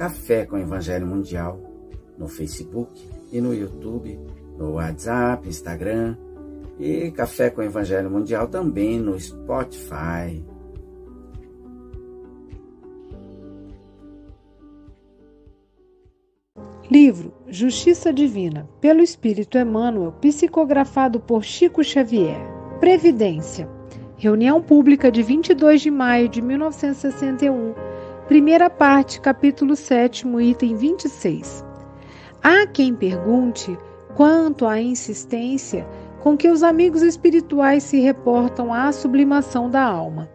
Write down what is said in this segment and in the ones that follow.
Café com Evangelho Mundial, no Facebook e no YouTube, no WhatsApp, Instagram e Café com Evangelho Mundial também no Spotify. Livro Justiça Divina, pelo Espírito Emmanuel, psicografado por Chico Xavier. Previdência. Reunião pública de 22 de maio de 1961. Primeira parte, capítulo 7, item 26. Há quem pergunte quanto à insistência com que os amigos espirituais se reportam à sublimação da alma.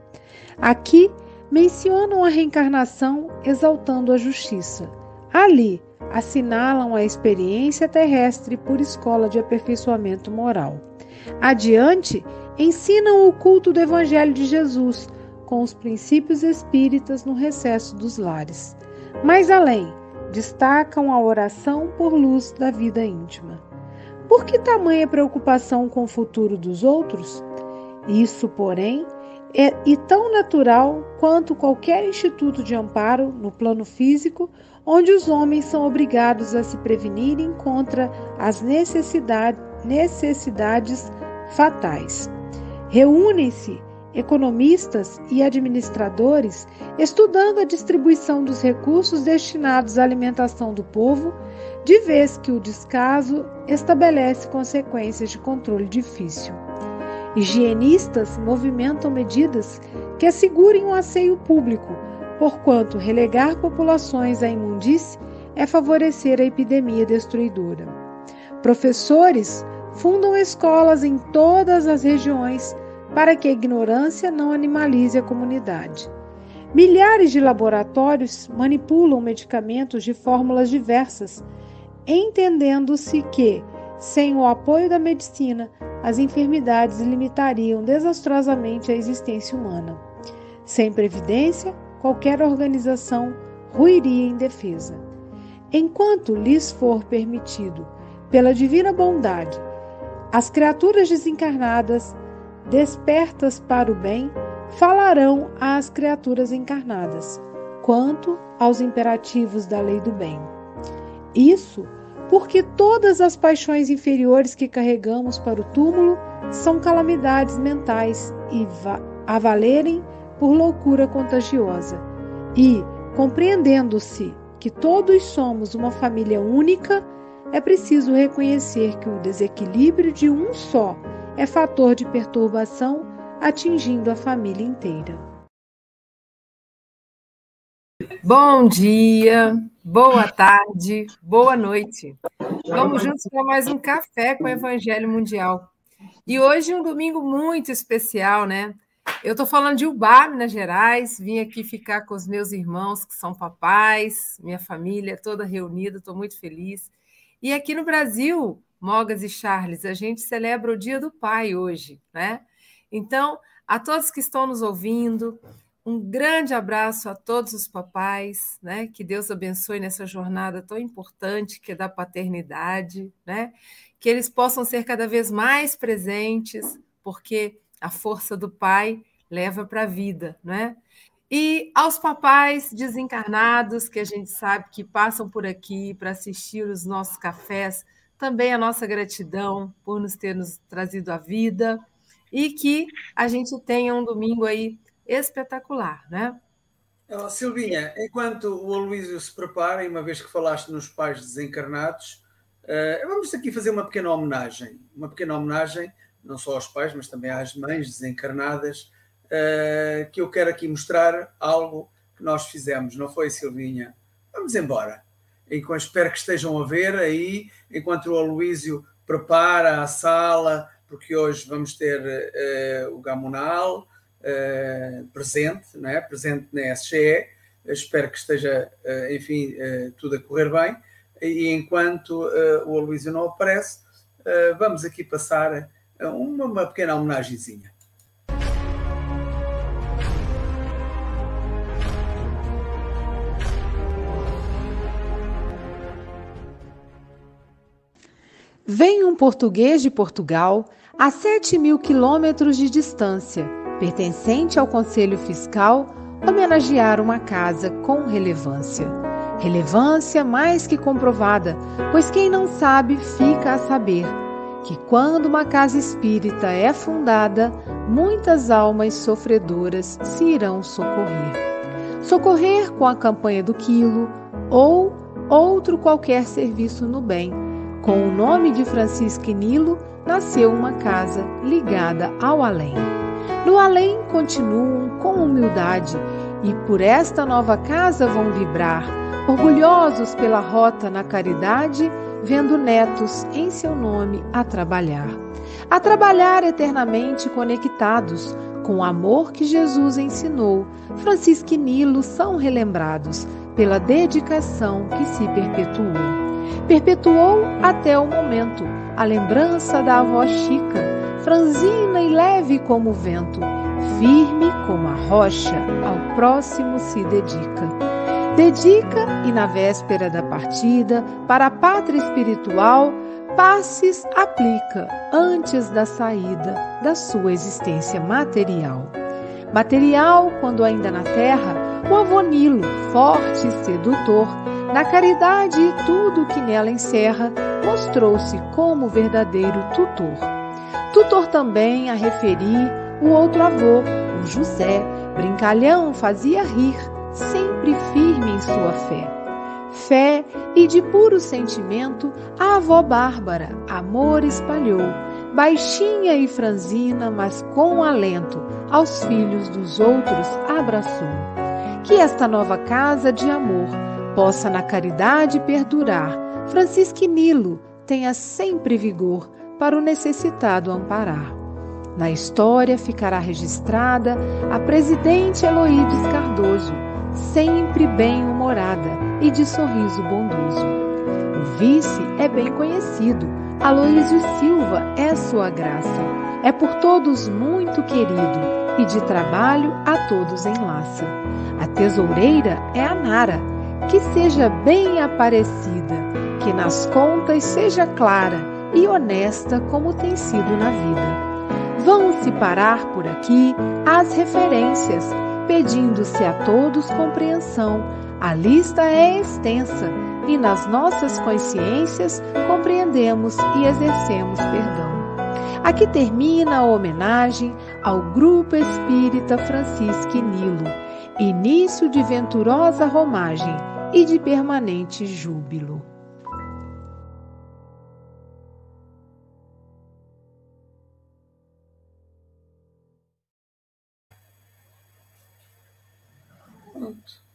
Aqui mencionam a reencarnação exaltando a justiça. Ali assinalam a experiência terrestre por escola de aperfeiçoamento moral. Adiante, ensinam o culto do Evangelho de Jesus com os princípios espíritas no recesso dos lares. Mais além, destacam a oração por luz da vida íntima. Por que tamanha preocupação com o futuro dos outros? Isso, porém, é e tão natural quanto qualquer instituto de amparo no plano físico, onde os homens são obrigados a se prevenirem contra as necessidade, necessidades fatais. Reúnem-se economistas e administradores estudando a distribuição dos recursos destinados à alimentação do povo, de vez que o descaso estabelece consequências de controle difícil. Higienistas movimentam medidas que assegurem o um asseio público, porquanto relegar populações à imundície é favorecer a epidemia destruidora. Professores fundam escolas em todas as regiões para que a ignorância não animalize a comunidade. Milhares de laboratórios manipulam medicamentos de fórmulas diversas, entendendo-se que, sem o apoio da medicina, as enfermidades limitariam desastrosamente a existência humana. Sem previdência, qualquer organização ruiria em defesa. Enquanto lhes for permitido, pela divina bondade, as criaturas desencarnadas, despertas para o bem, falarão às criaturas encarnadas, quanto aos imperativos da lei do bem. Isso porque todas as paixões inferiores que carregamos para o túmulo são calamidades mentais e a valerem por loucura contagiosa. E, compreendendo-se que todos somos uma família única, é preciso reconhecer que o desequilíbrio de um só é fator de perturbação atingindo a família inteira. Bom dia, boa tarde, boa noite. Vamos juntos para mais um café com o Evangelho Mundial. E hoje um domingo muito especial, né? Eu estou falando de Ubá, Minas Gerais. Vim aqui ficar com os meus irmãos que são papais, minha família toda reunida. Estou muito feliz. E aqui no Brasil, Mogas e Charles, a gente celebra o Dia do Pai hoje, né? Então, a todos que estão nos ouvindo, um grande abraço a todos os papais, né? Que Deus abençoe nessa jornada tão importante que é da paternidade, né? Que eles possam ser cada vez mais presentes, porque a força do pai leva para a vida, né? E aos papais desencarnados, que a gente sabe que passam por aqui para assistir os nossos cafés, também a nossa gratidão por nos ter nos trazido a vida e que a gente tenha um domingo aí espetacular, né? Oh, Silvinha, enquanto o Aloísio se prepara, e uma vez que falaste nos pais desencarnados, uh, vamos aqui fazer uma pequena homenagem. Uma pequena homenagem, não só aos pais, mas também às mães desencarnadas, uh, que eu quero aqui mostrar algo que nós fizemos, não foi, Silvinha? Vamos embora. Espero que estejam a ver aí, enquanto o Aloísio prepara a sala, porque hoje vamos ter uh, o Gamonal, uh, uh, presente, não é? presente na SGE. Espero que esteja, uh, enfim, tudo a correr bem. E enquanto o Aloysio não aparece, vamos aqui passar uma, uma pequena homenagenzinha. Vem um português de Portugal a 7 mil quilômetros de distância, pertencente ao Conselho Fiscal, homenagear uma casa com relevância. Relevância mais que comprovada, pois quem não sabe fica a saber que quando uma casa espírita é fundada, muitas almas sofredoras se irão socorrer. Socorrer com a campanha do quilo ou outro qualquer serviço no bem com o nome de Francisco Nilo, nasceu uma casa ligada ao além. No além continuam com humildade e por esta nova casa vão vibrar, orgulhosos pela rota na caridade, vendo netos em seu nome a trabalhar. A trabalhar eternamente conectados com o amor que Jesus ensinou, Francisco e Nilo são relembrados pela dedicação que se perpetuou perpetuou até o momento a lembrança da avó Chica, franzina e leve como o vento, firme como a rocha, ao próximo se dedica. Dedica e na véspera da partida, para a pátria espiritual, passes aplica antes da saída da sua existência material. Material quando ainda na terra, o avô Nilo, forte e sedutor, na caridade e tudo que nela encerra, mostrou-se como verdadeiro tutor. Tutor também a referir o outro avô, o José, brincalhão fazia rir, sempre firme em sua fé. Fé e de puro sentimento, a avó Bárbara amor espalhou, baixinha e franzina, mas com alento, aos filhos dos outros abraçou. Que esta nova casa de amor possa na caridade perdurar, Francisco Nilo tenha sempre vigor para o necessitado amparar. Na história ficará registrada a presidente Heloídes Cardoso, sempre bem-humorada e de sorriso bondoso. O vice é bem conhecido, Aloísio Silva é sua graça. É por todos muito querido e de trabalho a todos enlaça. A tesoureira é a Nara, que seja bem aparecida, que nas contas seja clara e honesta como tem sido na vida. Vão-se parar por aqui as referências, pedindo-se a todos compreensão. A lista é extensa e nas nossas consciências compreendemos e exercemos perdão. Aqui termina a homenagem ao Grupo Espírita Francisco Nilo, início de venturosa romagem e de permanente júbilo.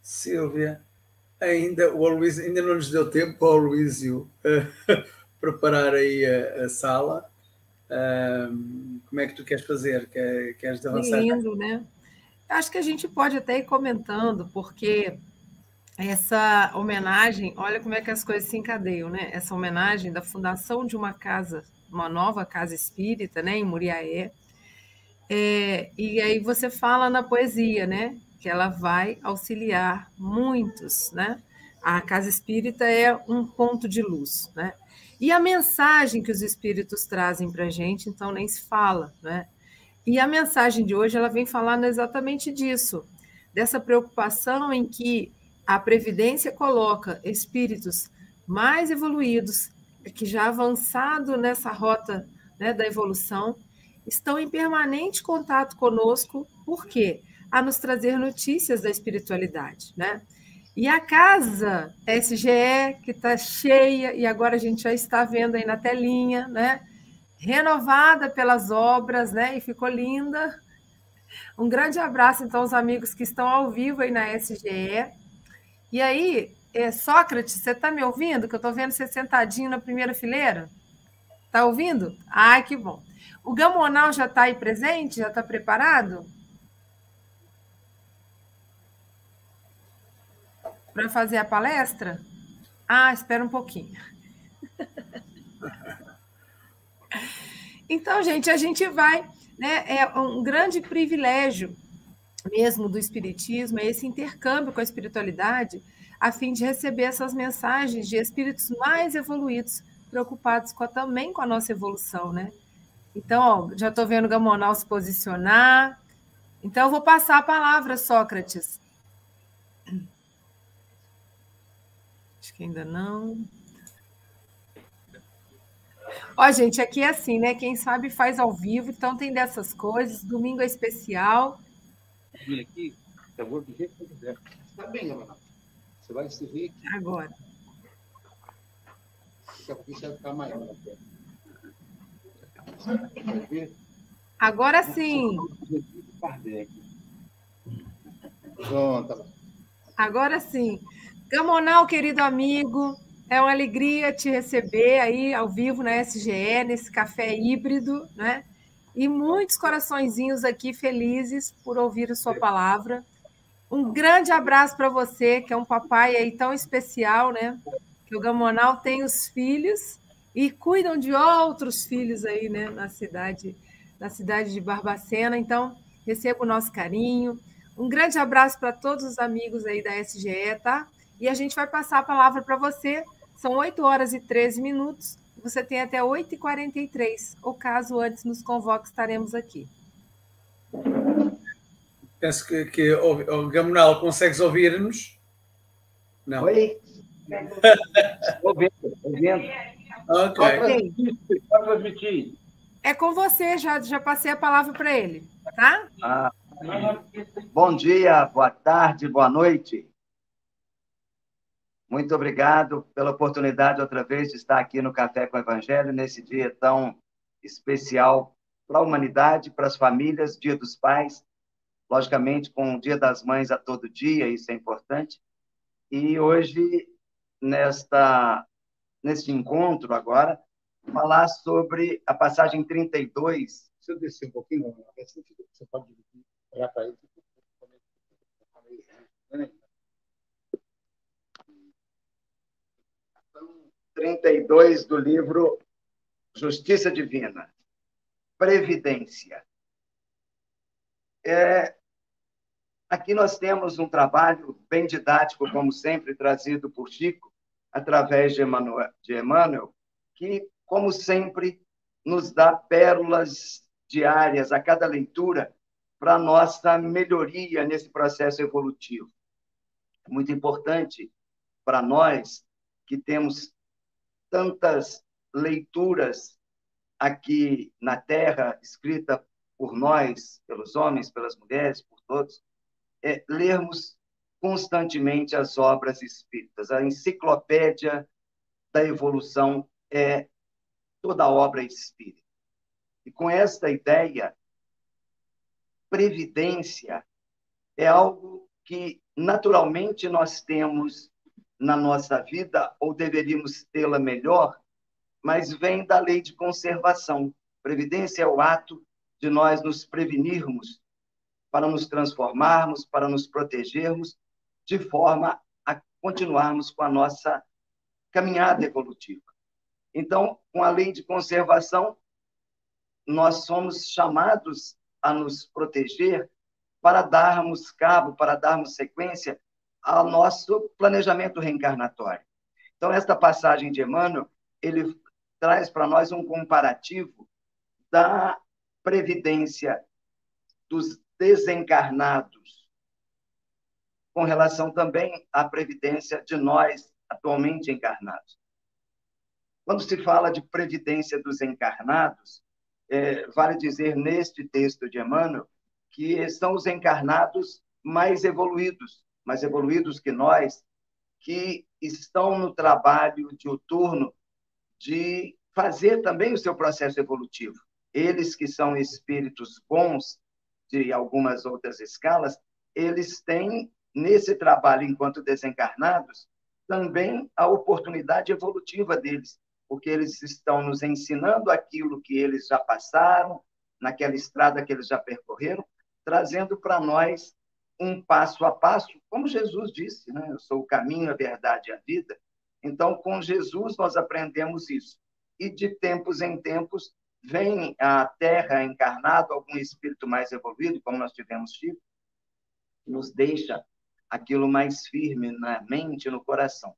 Silvia, ainda o Aloysio, ainda não nos deu tempo ao Aloysio uh, preparar aí a, a sala. Uh, como é que tu queres fazer? Quer, queres avançar? Lindo, né? Acho que a gente pode até ir comentando, porque essa homenagem, olha como é que as coisas se encadeiam, né? Essa homenagem da fundação de uma casa, uma nova casa espírita, né, em Muriaé. É, e aí você fala na poesia, né, que ela vai auxiliar muitos, né? A casa espírita é um ponto de luz, né? E a mensagem que os espíritos trazem para a gente, então nem se fala, né? E a mensagem de hoje ela vem falando exatamente disso, dessa preocupação em que a Previdência coloca espíritos mais evoluídos, que já avançado nessa rota né, da evolução, estão em permanente contato conosco, por quê? A nos trazer notícias da espiritualidade, né? E a casa SGE, que está cheia, e agora a gente já está vendo aí na telinha, né? Renovada pelas obras, né? E ficou linda. Um grande abraço, então, aos amigos que estão ao vivo aí na SGE. E aí, é, Sócrates, você está me ouvindo? Que eu estou vendo você sentadinho na primeira fileira. Está ouvindo? Ai, que bom. O Gamonal já está aí presente? Já está preparado? Para fazer a palestra? Ah, espera um pouquinho. Então, gente, a gente vai. Né, é um grande privilégio mesmo do espiritismo, é esse intercâmbio com a espiritualidade, a fim de receber essas mensagens de espíritos mais evoluídos, preocupados com a, também com a nossa evolução, né? Então, ó, já estou vendo o Gamonal se posicionar. Então, eu vou passar a palavra, Sócrates. Acho que ainda não. Ó, gente, aqui é assim, né? Quem sabe faz ao vivo, então tem dessas coisas. Domingo é especial. Aqui, eu vou do jeito que quiser. Está bem, Gamonal. Você vai se ver aqui. Agora. Daqui a pouco você vai ficar maior. Agora sim. Pronto. Agora sim. Gamonal, querido amigo, é uma alegria te receber aí ao vivo na SGE, nesse café híbrido, né? E muitos coraçõezinhos aqui felizes por ouvir a sua palavra. Um grande abraço para você, que é um papai aí tão especial, né? Que o Gamonal tem os filhos e cuidam de outros filhos aí, né, na cidade, na cidade de Barbacena. Então, receba o nosso carinho. Um grande abraço para todos os amigos aí da SGE, tá? E a gente vai passar a palavra para você. São 8 horas e 13 minutos. Você tem até 8h43. Ou caso antes nos convoque, estaremos aqui. Penso que, que o, o Gamonal consegues ouvir-nos? Não. Oi? ouvindo, ouvindo. Ok. transmitir. É com você, já, já passei a palavra para ele, tá? Ah, bom dia, boa tarde, boa noite. Muito obrigado pela oportunidade outra vez de estar aqui no Café com o Evangelho nesse dia tão especial para a humanidade, para as famílias, Dia dos Pais, logicamente com o Dia das Mães a todo dia, isso é importante. E hoje, nesta neste encontro agora, falar sobre a passagem 32. Se eu descer um pouquinho, você pode olhar para ele. 32 do livro Justiça Divina. Previdência. É, aqui nós temos um trabalho bem didático, como sempre, trazido por Chico, através de Emmanuel, de Emmanuel, que, como sempre, nos dá pérolas diárias a cada leitura para nossa melhoria nesse processo evolutivo. É muito importante para nós que temos tantas leituras aqui na Terra, escrita por nós, pelos homens, pelas mulheres, por todos, é lermos constantemente as obras espíritas. A enciclopédia da evolução é toda a obra espírita. E com esta ideia, previdência é algo que naturalmente nós temos na nossa vida, ou deveríamos tê-la melhor, mas vem da lei de conservação. Previdência é o ato de nós nos prevenirmos para nos transformarmos, para nos protegermos de forma a continuarmos com a nossa caminhada evolutiva. Então, com a lei de conservação, nós somos chamados a nos proteger para darmos cabo, para darmos sequência ao nosso planejamento reencarnatório. Então, esta passagem de Emmanuel, ele traz para nós um comparativo da previdência dos desencarnados com relação também à previdência de nós atualmente encarnados. Quando se fala de previdência dos encarnados, é, vale dizer neste texto de Emmanuel que são os encarnados mais evoluídos, mais evoluídos que nós, que estão no trabalho diuturno de fazer também o seu processo evolutivo. Eles que são espíritos bons de algumas outras escalas, eles têm nesse trabalho enquanto desencarnados, também a oportunidade evolutiva deles, porque eles estão nos ensinando aquilo que eles já passaram, naquela estrada que eles já percorreram, trazendo para nós um passo a passo, como Jesus disse, né? Eu sou o caminho, a verdade e a vida. Então, com Jesus, nós aprendemos isso. E de tempos em tempos, vem à Terra encarnado algum espírito mais evoluído, como nós tivemos Chico, nos deixa aquilo mais firme na mente no coração.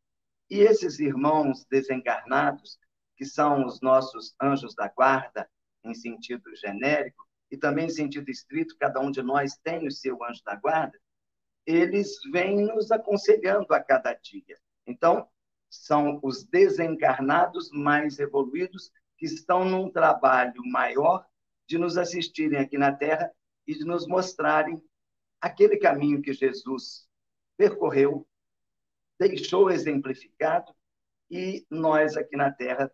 E esses irmãos desencarnados, que são os nossos anjos da guarda, em sentido genérico, e também em sentido estrito, cada um de nós tem o seu anjo da guarda, eles vêm nos aconselhando a cada dia. Então, são os desencarnados mais evoluídos que estão num trabalho maior de nos assistirem aqui na Terra e de nos mostrarem aquele caminho que Jesus percorreu, deixou exemplificado e nós aqui na Terra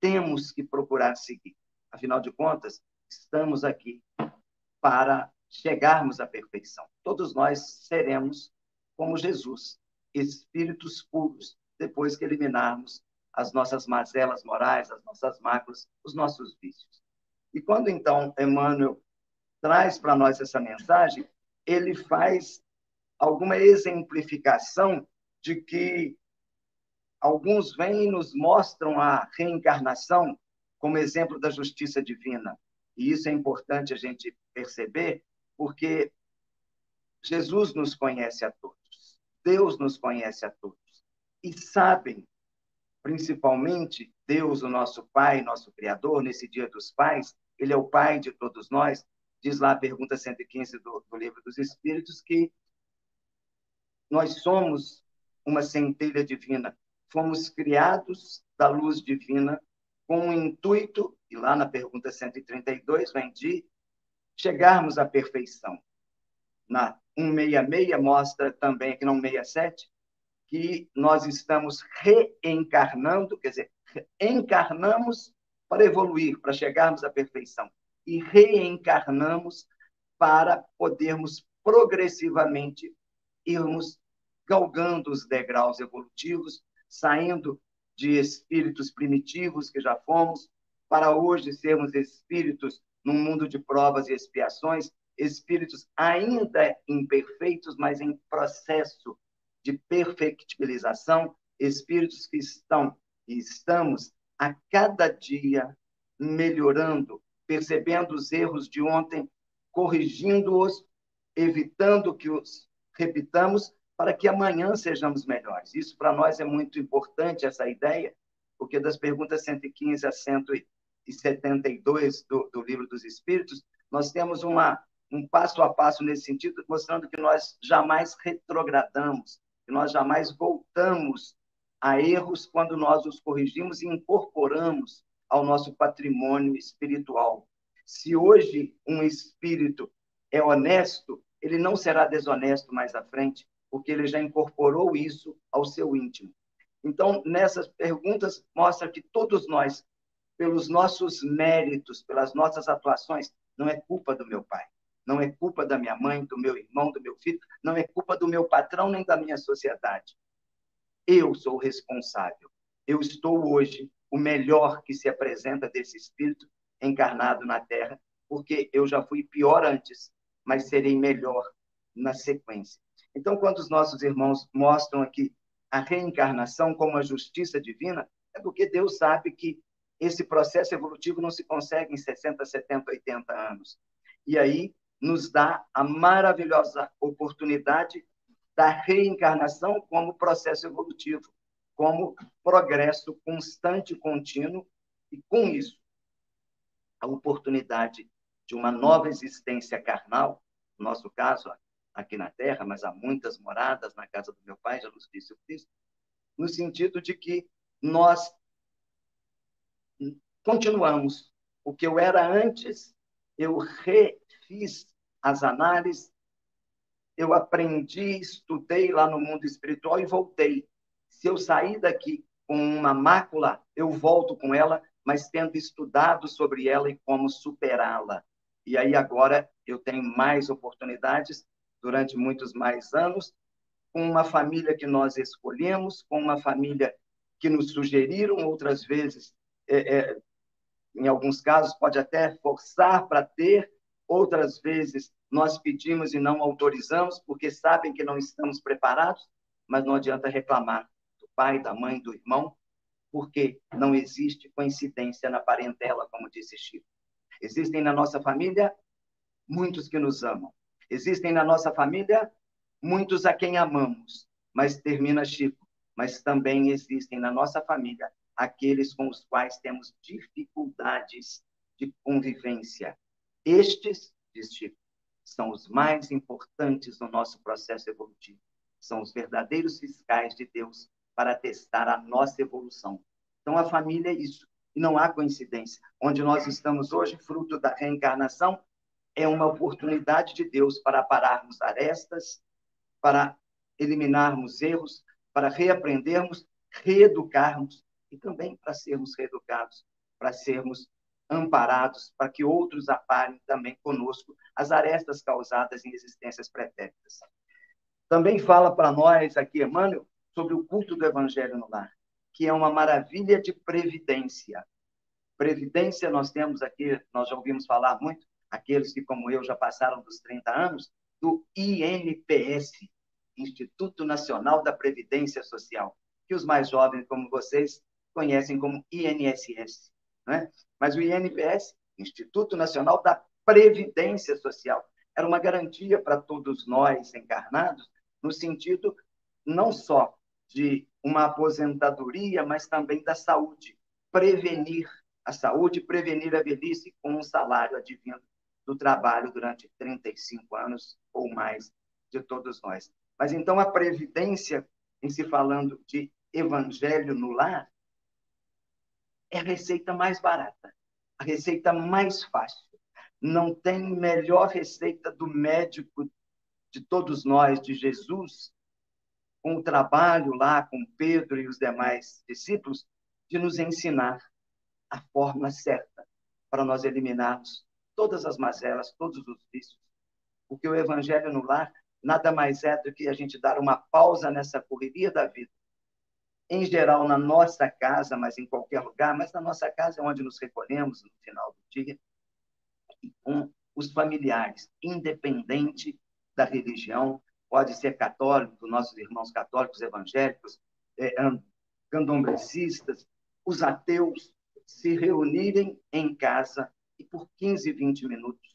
temos que procurar seguir. Afinal de contas, estamos aqui para chegarmos à perfeição. Todos nós seremos como Jesus, espíritos puros, depois que eliminarmos as nossas mazelas morais, as nossas máculas, os nossos vícios. E quando então Emmanuel traz para nós essa mensagem, ele faz alguma exemplificação de que alguns vêm e nos mostram a reencarnação como exemplo da justiça divina. E isso é importante a gente perceber, porque Jesus nos conhece a todos, Deus nos conhece a todos, e sabem, principalmente Deus, o nosso Pai, nosso Criador, nesse Dia dos Pais, Ele é o Pai de todos nós, diz lá a pergunta 115 do, do Livro dos Espíritos, que nós somos uma centelha divina, fomos criados da luz divina com o intuito, e lá na pergunta 132 vem de chegarmos à perfeição. Na 166 mostra também, aqui no 167, que nós estamos reencarnando, quer dizer, encarnamos para evoluir, para chegarmos à perfeição e reencarnamos para podermos progressivamente irmos galgando os degraus evolutivos, saindo de espíritos primitivos que já fomos, para hoje sermos espíritos num mundo de provas e expiações, espíritos ainda imperfeitos, mas em processo de perfectibilização, espíritos que estão e estamos a cada dia melhorando, percebendo os erros de ontem, corrigindo-os, evitando que os repitamos, para que amanhã sejamos melhores. Isso para nós é muito importante, essa ideia, porque das perguntas 115 a 172 do, do Livro dos Espíritos, nós temos uma, um passo a passo nesse sentido, mostrando que nós jamais retrogradamos, que nós jamais voltamos a erros quando nós os corrigimos e incorporamos ao nosso patrimônio espiritual. Se hoje um espírito é honesto, ele não será desonesto mais à frente, porque ele já incorporou isso ao seu íntimo. Então, nessas perguntas, mostra que todos nós, pelos nossos méritos, pelas nossas atuações, não é culpa do meu pai, não é culpa da minha mãe, do meu irmão, do meu filho, não é culpa do meu patrão nem da minha sociedade. Eu sou responsável. Eu estou hoje o melhor que se apresenta desse espírito encarnado na Terra, porque eu já fui pior antes, mas serei melhor na sequência. Então, quando os nossos irmãos mostram aqui a reencarnação como a justiça divina, é porque Deus sabe que esse processo evolutivo não se consegue em 60, 70, 80 anos. E aí nos dá a maravilhosa oportunidade da reencarnação como processo evolutivo como progresso constante e contínuo, e com isso, a oportunidade de uma nova existência carnal, no nosso caso, aqui na Terra, mas há muitas moradas na casa do meu pai, Jesus disse o Cristo, no sentido de que nós continuamos. O que eu era antes, eu refiz as análises, eu aprendi, estudei lá no mundo espiritual e voltei se eu sair daqui com uma mácula, eu volto com ela, mas tendo estudado sobre ela e como superá-la. E aí agora eu tenho mais oportunidades durante muitos mais anos com uma família que nós escolhemos, com uma família que nos sugeriram, outras vezes, é, é, em alguns casos, pode até forçar para ter, outras vezes nós pedimos e não autorizamos, porque sabem que não estamos preparados, mas não adianta reclamar do pai, da mãe, do irmão, porque não existe coincidência na parentela, como disse Chico. Existem na nossa família muitos que nos amam. Existem na nossa família muitos a quem amamos. Mas termina Chico, mas também existem na nossa família aqueles com os quais temos dificuldades de convivência. Estes, diz Chico, são os mais importantes no nosso processo evolutivo. São os verdadeiros fiscais de Deus para testar a nossa evolução. Então, a família é isso. Não há coincidência. Onde nós estamos hoje, fruto da reencarnação, é uma oportunidade de Deus para pararmos arestas, para eliminarmos erros, para reaprendermos, reeducarmos e também para sermos reeducados, para sermos amparados, para que outros aparem também conosco as arestas causadas em existências pretéritas. Também fala para nós aqui, Emmanuel, sobre o culto do Evangelho no lar, que é uma maravilha de previdência. Previdência, nós temos aqui, nós já ouvimos falar muito, aqueles que, como eu, já passaram dos 30 anos, do INPS, Instituto Nacional da Previdência Social, que os mais jovens, como vocês, conhecem como INSS. Né? Mas o INPS, Instituto Nacional da Previdência Social, era uma garantia para todos nós encarnados, no sentido não só de uma aposentadoria, mas também da saúde. Prevenir a saúde, prevenir a velhice com um salário advindo do trabalho durante 35 anos ou mais de todos nós. Mas então a previdência, em se falando de evangelho no lar, é a receita mais barata, a receita mais fácil. Não tem melhor receita do médico de todos nós, de Jesus, com o trabalho lá com Pedro e os demais discípulos, de nos ensinar a forma certa para nós eliminarmos todas as mazelas, todos os vícios. Porque o evangelho no lar nada mais é do que a gente dar uma pausa nessa correria da vida em geral na nossa casa, mas em qualquer lugar, mas na nossa casa é onde nos recolhemos no final do dia, com os familiares, independente da religião, pode ser católico, nossos irmãos católicos evangélicos, candomblecistas, os ateus, se reunirem em casa e por 15, 20 minutos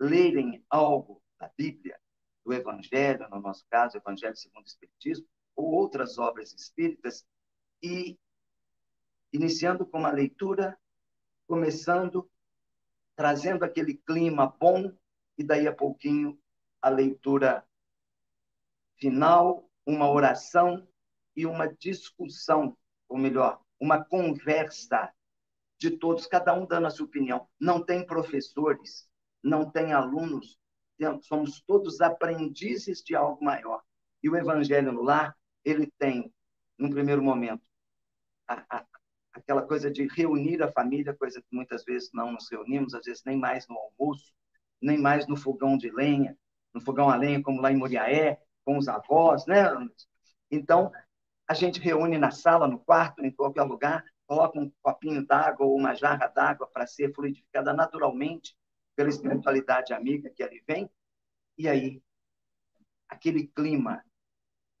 lerem algo da Bíblia, do Evangelho, no nosso caso, Evangelho segundo o Espiritismo, ou outras obras espíritas, e iniciando com uma leitura, começando, trazendo aquele clima bom, e daí a pouquinho a leitura final, uma oração e uma discussão, ou melhor, uma conversa de todos, cada um dando a sua opinião. Não tem professores, não tem alunos, somos todos aprendizes de algo maior. E o Evangelho no Lar ele tem, num primeiro momento, a, a, aquela coisa de reunir a família, coisa que muitas vezes não nos reunimos, às vezes nem mais no almoço, nem mais no fogão de lenha, no fogão a lenha, como lá em Moriaé, com os avós, né? Então, a gente reúne na sala, no quarto, em qualquer lugar, coloca um copinho d'água ou uma jarra d'água para ser fluidificada naturalmente pela espiritualidade amiga que ali vem, e aí aquele clima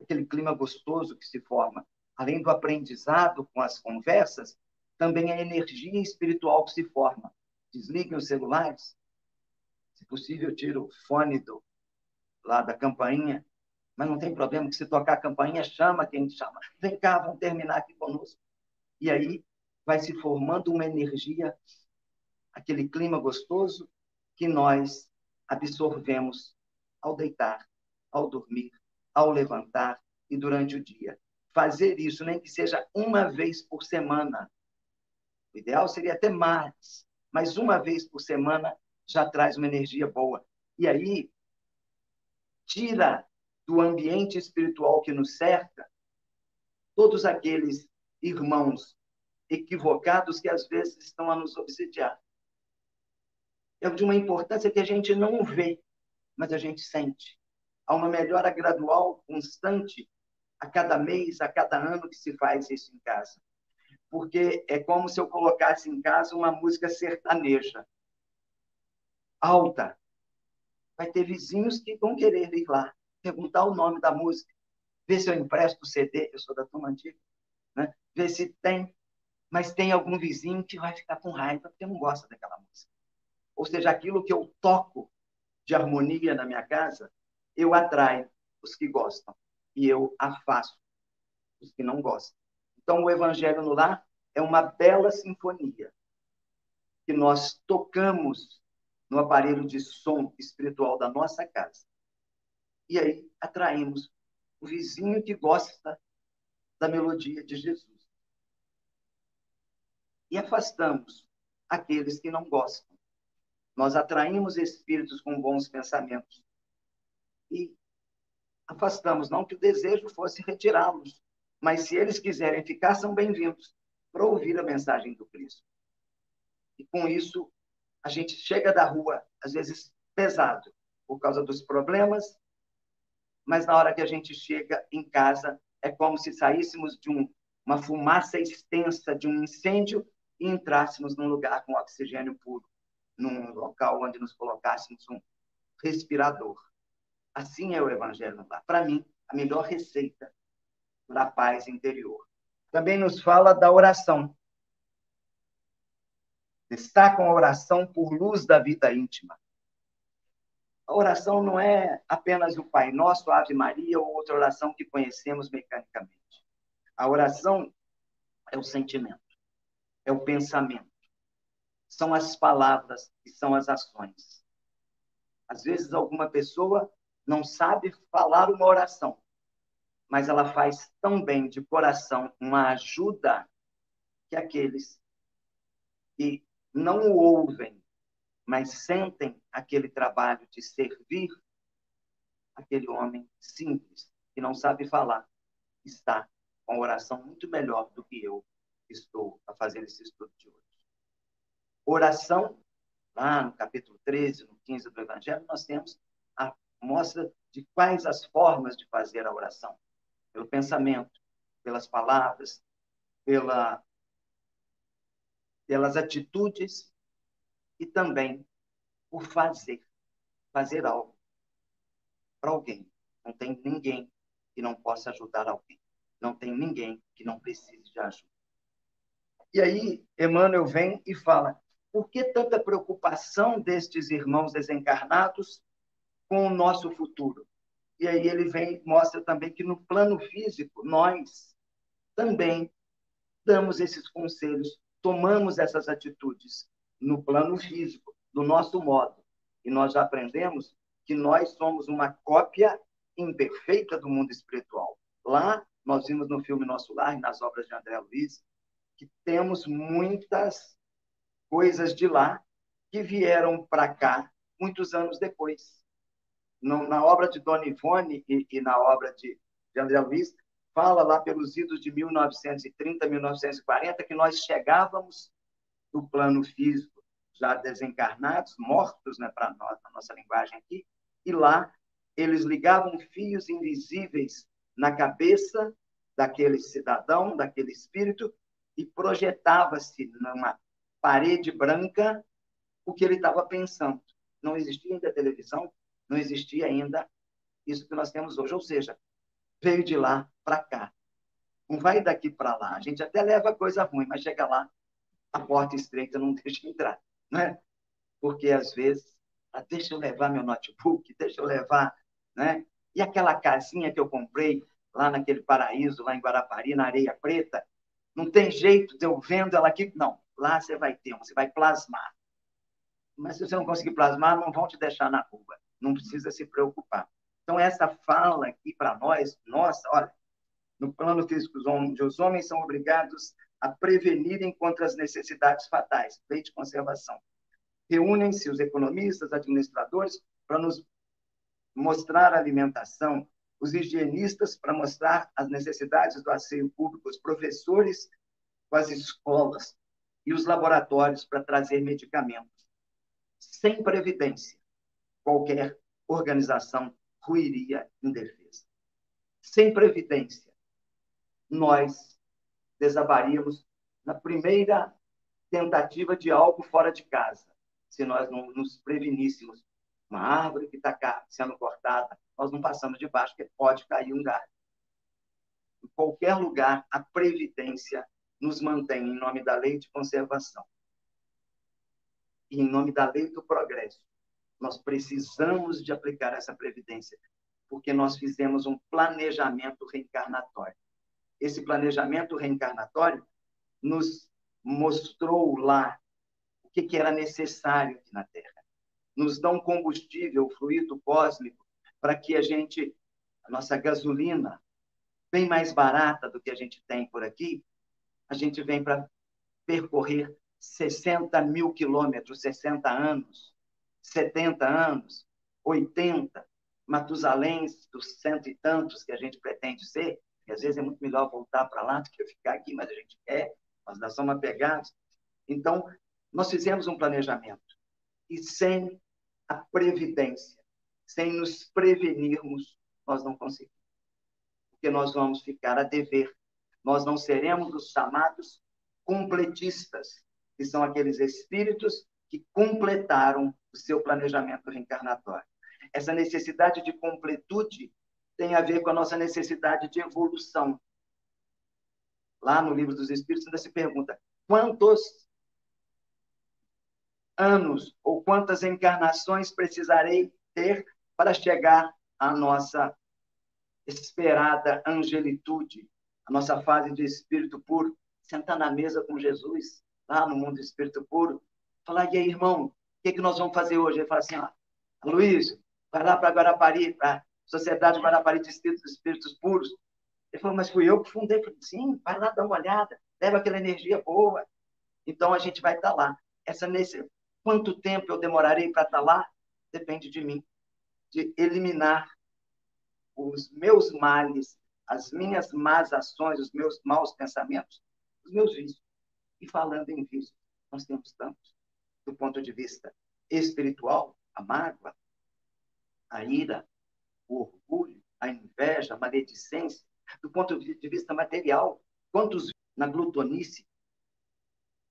aquele clima gostoso que se forma, além do aprendizado com as conversas, também a energia espiritual que se forma. Desliguem os celulares, se possível, tira o fone do, lá da campainha, mas não tem problema que se tocar a campainha, chama quem chama. Vem cá, vamos terminar aqui conosco. E aí vai se formando uma energia, aquele clima gostoso que nós absorvemos ao deitar, ao dormir, ao levantar e durante o dia. Fazer isso, nem que seja uma vez por semana. O ideal seria até mais, mas uma vez por semana já traz uma energia boa. E aí, tira do ambiente espiritual que nos cerca todos aqueles irmãos equivocados que às vezes estão a nos obsidiar. É de uma importância que a gente não vê, mas a gente sente a uma melhora gradual, constante, a cada mês, a cada ano que se faz isso em casa. Porque é como se eu colocasse em casa uma música sertaneja, alta, Vai ter vizinhos que vão querer ir lá, perguntar o nome da música, ver se eu empresto o CD, eu sou da turma antiga? Ver se tem, mas tem algum vizinho que vai ficar com raiva porque não gosta daquela música. Ou seja, aquilo que eu toco de harmonia na minha casa, eu atraio os que gostam e eu afasto os que não gostam. Então, o Evangelho no Lar é uma bela sinfonia que nós tocamos no aparelho de som espiritual da nossa casa. E aí atraímos o vizinho que gosta da melodia de Jesus. E afastamos aqueles que não gostam. Nós atraímos espíritos com bons pensamentos. E afastamos, não que o desejo fosse retirá-los, mas se eles quiserem ficar, são bem-vindos para ouvir a mensagem do Cristo. E com isso, a gente chega da rua, às vezes pesado, por causa dos problemas, mas na hora que a gente chega em casa, é como se saíssemos de um, uma fumaça extensa de um incêndio e entrássemos num lugar com oxigênio puro, num local onde nos colocássemos um respirador. Assim é o Evangelho Para mim, a melhor receita da paz interior. Também nos fala da oração. Destacam a oração por luz da vida íntima. A oração não é apenas o Pai Nosso, Ave Maria ou outra oração que conhecemos mecanicamente. A oração é o sentimento, é o pensamento, são as palavras e são as ações. Às vezes, alguma pessoa não sabe falar uma oração, mas ela faz tão bem de coração uma ajuda que aqueles que não o ouvem, mas sentem aquele trabalho de servir, aquele homem simples, que não sabe falar, está com a oração muito melhor do que eu estou a fazer esse estudo de hoje. Oração, lá no capítulo 13, no 15 do Evangelho, nós temos a mostra de quais as formas de fazer a oração. Pelo pensamento, pelas palavras, pela, pelas atitudes e também por fazer. Fazer algo para alguém. Não tem ninguém que não possa ajudar alguém. Não tem ninguém que não precise de ajuda. E aí, Emmanuel vem e fala: por que tanta preocupação destes irmãos desencarnados com o nosso futuro. E aí ele vem mostra também que no plano físico nós também damos esses conselhos, tomamos essas atitudes no plano físico, do nosso modo. E nós já aprendemos que nós somos uma cópia imperfeita do mundo espiritual. Lá, nós vimos no filme Nosso Lar, nas obras de André Luiz, que temos muitas coisas de lá que vieram para cá muitos anos depois. No, na obra de Dona Ivone e, e na obra de, de André Luiz, fala lá pelos idos de 1930, 1940, que nós chegávamos do plano físico já desencarnados, mortos, né, para nós, na nossa linguagem aqui, e lá eles ligavam fios invisíveis na cabeça daquele cidadão, daquele espírito, e projetava-se numa parede branca o que ele estava pensando. Não existia ainda televisão, não existia ainda isso que nós temos hoje. Ou seja, veio de lá para cá. Não vai daqui para lá. A gente até leva coisa ruim, mas chega lá, a porta estreita não deixa entrar. Né? Porque, às vezes, ah, deixa eu levar meu notebook, deixa eu levar. Né? E aquela casinha que eu comprei lá naquele paraíso, lá em Guarapari, na areia preta, não tem jeito de eu vendo ela aqui. Não, lá você vai ter, você vai plasmar. Mas se você não conseguir plasmar, não vão te deixar na rua não precisa se preocupar. Então, essa fala aqui para nós, nossa, olha, no plano físico, os homens são obrigados a prevenirem contra as necessidades fatais, lei de conservação. Reúnem-se os economistas, administradores, para nos mostrar a alimentação, os higienistas para mostrar as necessidades do asseio público, os professores com as escolas e os laboratórios para trazer medicamentos. Sem previdência, qualquer organização ruiria em defesa. Sem previdência, nós desabaríamos na primeira tentativa de algo fora de casa, se nós não nos preveníssemos Uma árvore que está sendo cortada, nós não passamos debaixo, porque pode cair um galho. Em qualquer lugar, a previdência nos mantém em nome da lei de conservação e em nome da lei do progresso. Nós precisamos de aplicar essa previdência, porque nós fizemos um planejamento reencarnatório. Esse planejamento reencarnatório nos mostrou lá o que, que era necessário aqui na Terra. Nos um combustível, fluido cósmico, para que a gente, a nossa gasolina, bem mais barata do que a gente tem por aqui, a gente vem para percorrer 60 mil quilômetros, 60 anos, 70 anos, 80, Matusaléns dos cento e tantos que a gente pretende ser, e às vezes é muito melhor voltar para lá do que ficar aqui, mas a gente quer, nós ainda somos apegados. Então, nós fizemos um planejamento, e sem a previdência, sem nos prevenirmos, nós não conseguimos. Porque nós vamos ficar a dever. Nós não seremos os chamados completistas, que são aqueles espíritos que completaram o seu planejamento reencarnatório. Essa necessidade de completude tem a ver com a nossa necessidade de evolução. Lá no livro dos Espíritos ainda se pergunta quantos anos ou quantas encarnações precisarei ter para chegar à nossa esperada angelitude, a nossa fase de espírito puro, sentar na mesa com Jesus, lá no mundo do espírito puro, falar, e aí, irmão, o que, que nós vamos fazer hoje? Ele fala assim, ó, Luiz, vai lá para Guarapari, para Sociedade Guarapari de Espíritos, Espíritos Puros. Ele falou, mas fui eu que fundei. Eu falei, sim, vai lá dar uma olhada, leva aquela energia boa. Então, a gente vai estar lá. Essa nesse... Quanto tempo eu demorarei para estar lá? Depende de mim. De eliminar os meus males, as minhas más ações, os meus maus pensamentos, os meus vícios. E falando em vícios, nós temos tantos. Do ponto de vista espiritual, a mágoa, a ira, o orgulho, a inveja, a maledicência. Do ponto de vista material, quantos na glutonice?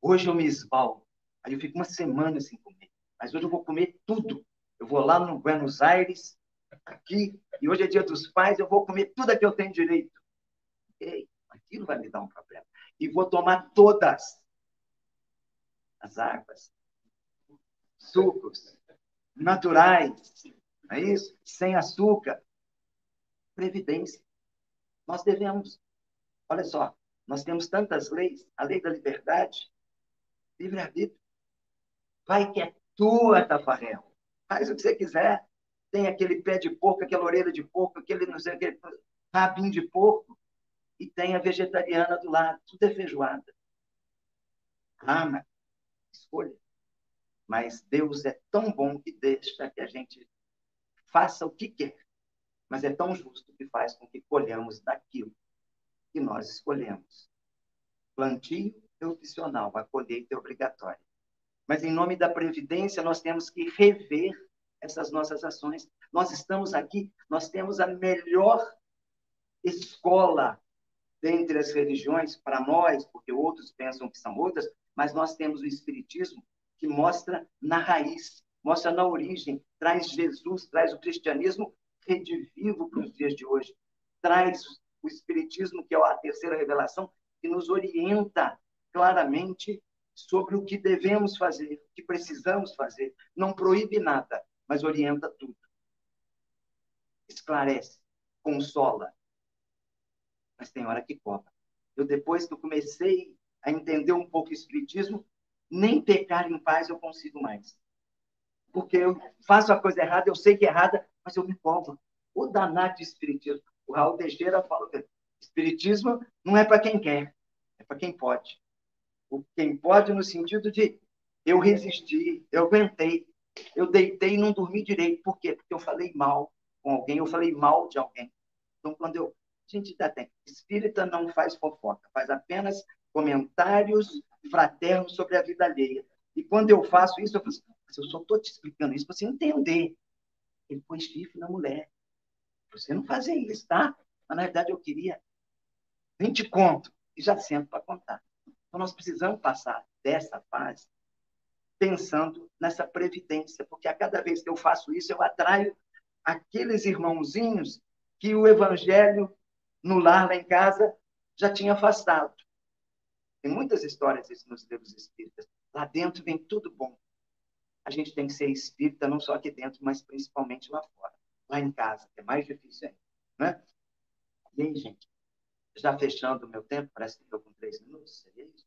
Hoje eu me esbaldo. Aí eu fico uma semana sem comer. Mas hoje eu vou comer tudo. Eu vou lá no Buenos Aires, aqui, e hoje é dia dos pais, eu vou comer tudo que eu tenho direito. Ei, aquilo vai me dar um problema. E vou tomar todas as águas, sucos naturais, não é isso? Sem açúcar. Previdência. Nós devemos, olha só, nós temos tantas leis, a lei da liberdade, livre-arbítrio. Vai que é tua, Tafarel. Faz o que você quiser. Tem aquele pé de porco, aquela orelha de porco, aquele, não sei, aquele rabinho de porco. E tem a vegetariana do lado. Tudo é feijoada. Ah, mas escolha. Mas Deus é tão bom que deixa que a gente faça o que quer. Mas é tão justo que faz com que colhamos daquilo que nós escolhemos. Plantio é opcional, a colheita é obrigatória. Mas em nome da previdência, nós temos que rever essas nossas ações. Nós estamos aqui, nós temos a melhor escola dentre as religiões para nós, porque outros pensam que são outras, mas nós temos o Espiritismo que mostra na raiz, mostra na origem, traz Jesus, traz o cristianismo redivivo para os dias de hoje, traz o Espiritismo, que é a terceira revelação, que nos orienta claramente sobre o que devemos fazer, o que precisamos fazer. Não proíbe nada, mas orienta tudo. Esclarece, consola. Mas tem hora que cobra. Eu, depois que eu comecei a entender um pouco o Espiritismo, nem pecar em paz eu consigo mais. Porque eu faço a coisa errada, eu sei que é errada, mas eu me cobro. O danado de Espiritismo. O Raul Teixeira fala que Espiritismo não é para quem quer, é para quem pode. O quem pode no sentido de eu resisti, eu aguentei, eu deitei e não dormi direito. Por quê? Porque eu falei mal com alguém, eu falei mal de alguém. Então, quando eu. A gente ainda tem. Espírita não faz fofoca, faz apenas comentários fraternos sobre a vida alheia. E quando eu faço isso, eu falo assim, eu só estou te explicando isso para você entender. Ele põe chifre na mulher. Você não fazia isso, tá? Mas, na verdade, eu queria 20 conto. E já sento para contar. Então, nós precisamos passar dessa fase pensando nessa previdência, porque a cada vez que eu faço isso, eu atraio aqueles irmãozinhos que o evangelho no lar, lá em casa, já tinha afastado. Tem muitas histórias nos livros espíritas. Lá dentro vem tudo bom. A gente tem que ser espírita não só aqui dentro, mas principalmente lá fora. Lá em casa, é mais difícil ainda. Né? E aí, gente? Já fechando o meu tempo, parece que estou com três minutos. Seria isso?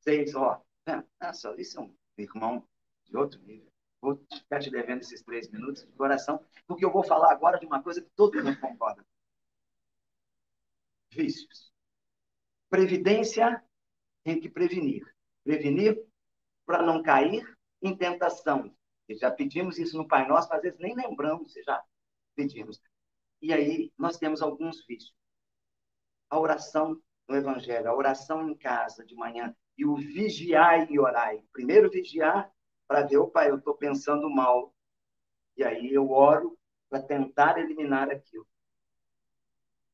Seis, ó. Ah, só isso é um irmão de outro nível. Vou ficar te devendo esses três minutos de coração, porque eu vou falar agora de uma coisa que todo mundo concorda. Vícios. Previdência tem que prevenir. Prevenir para não cair em tentação. E já pedimos isso no Pai Nosso, às vezes nem lembramos, já pedimos. E aí nós temos alguns vícios. A oração no Evangelho, a oração em casa de manhã e o vigiar e orar. Primeiro vigiar para ver, opa, eu estou pensando mal. E aí eu oro para tentar eliminar aquilo.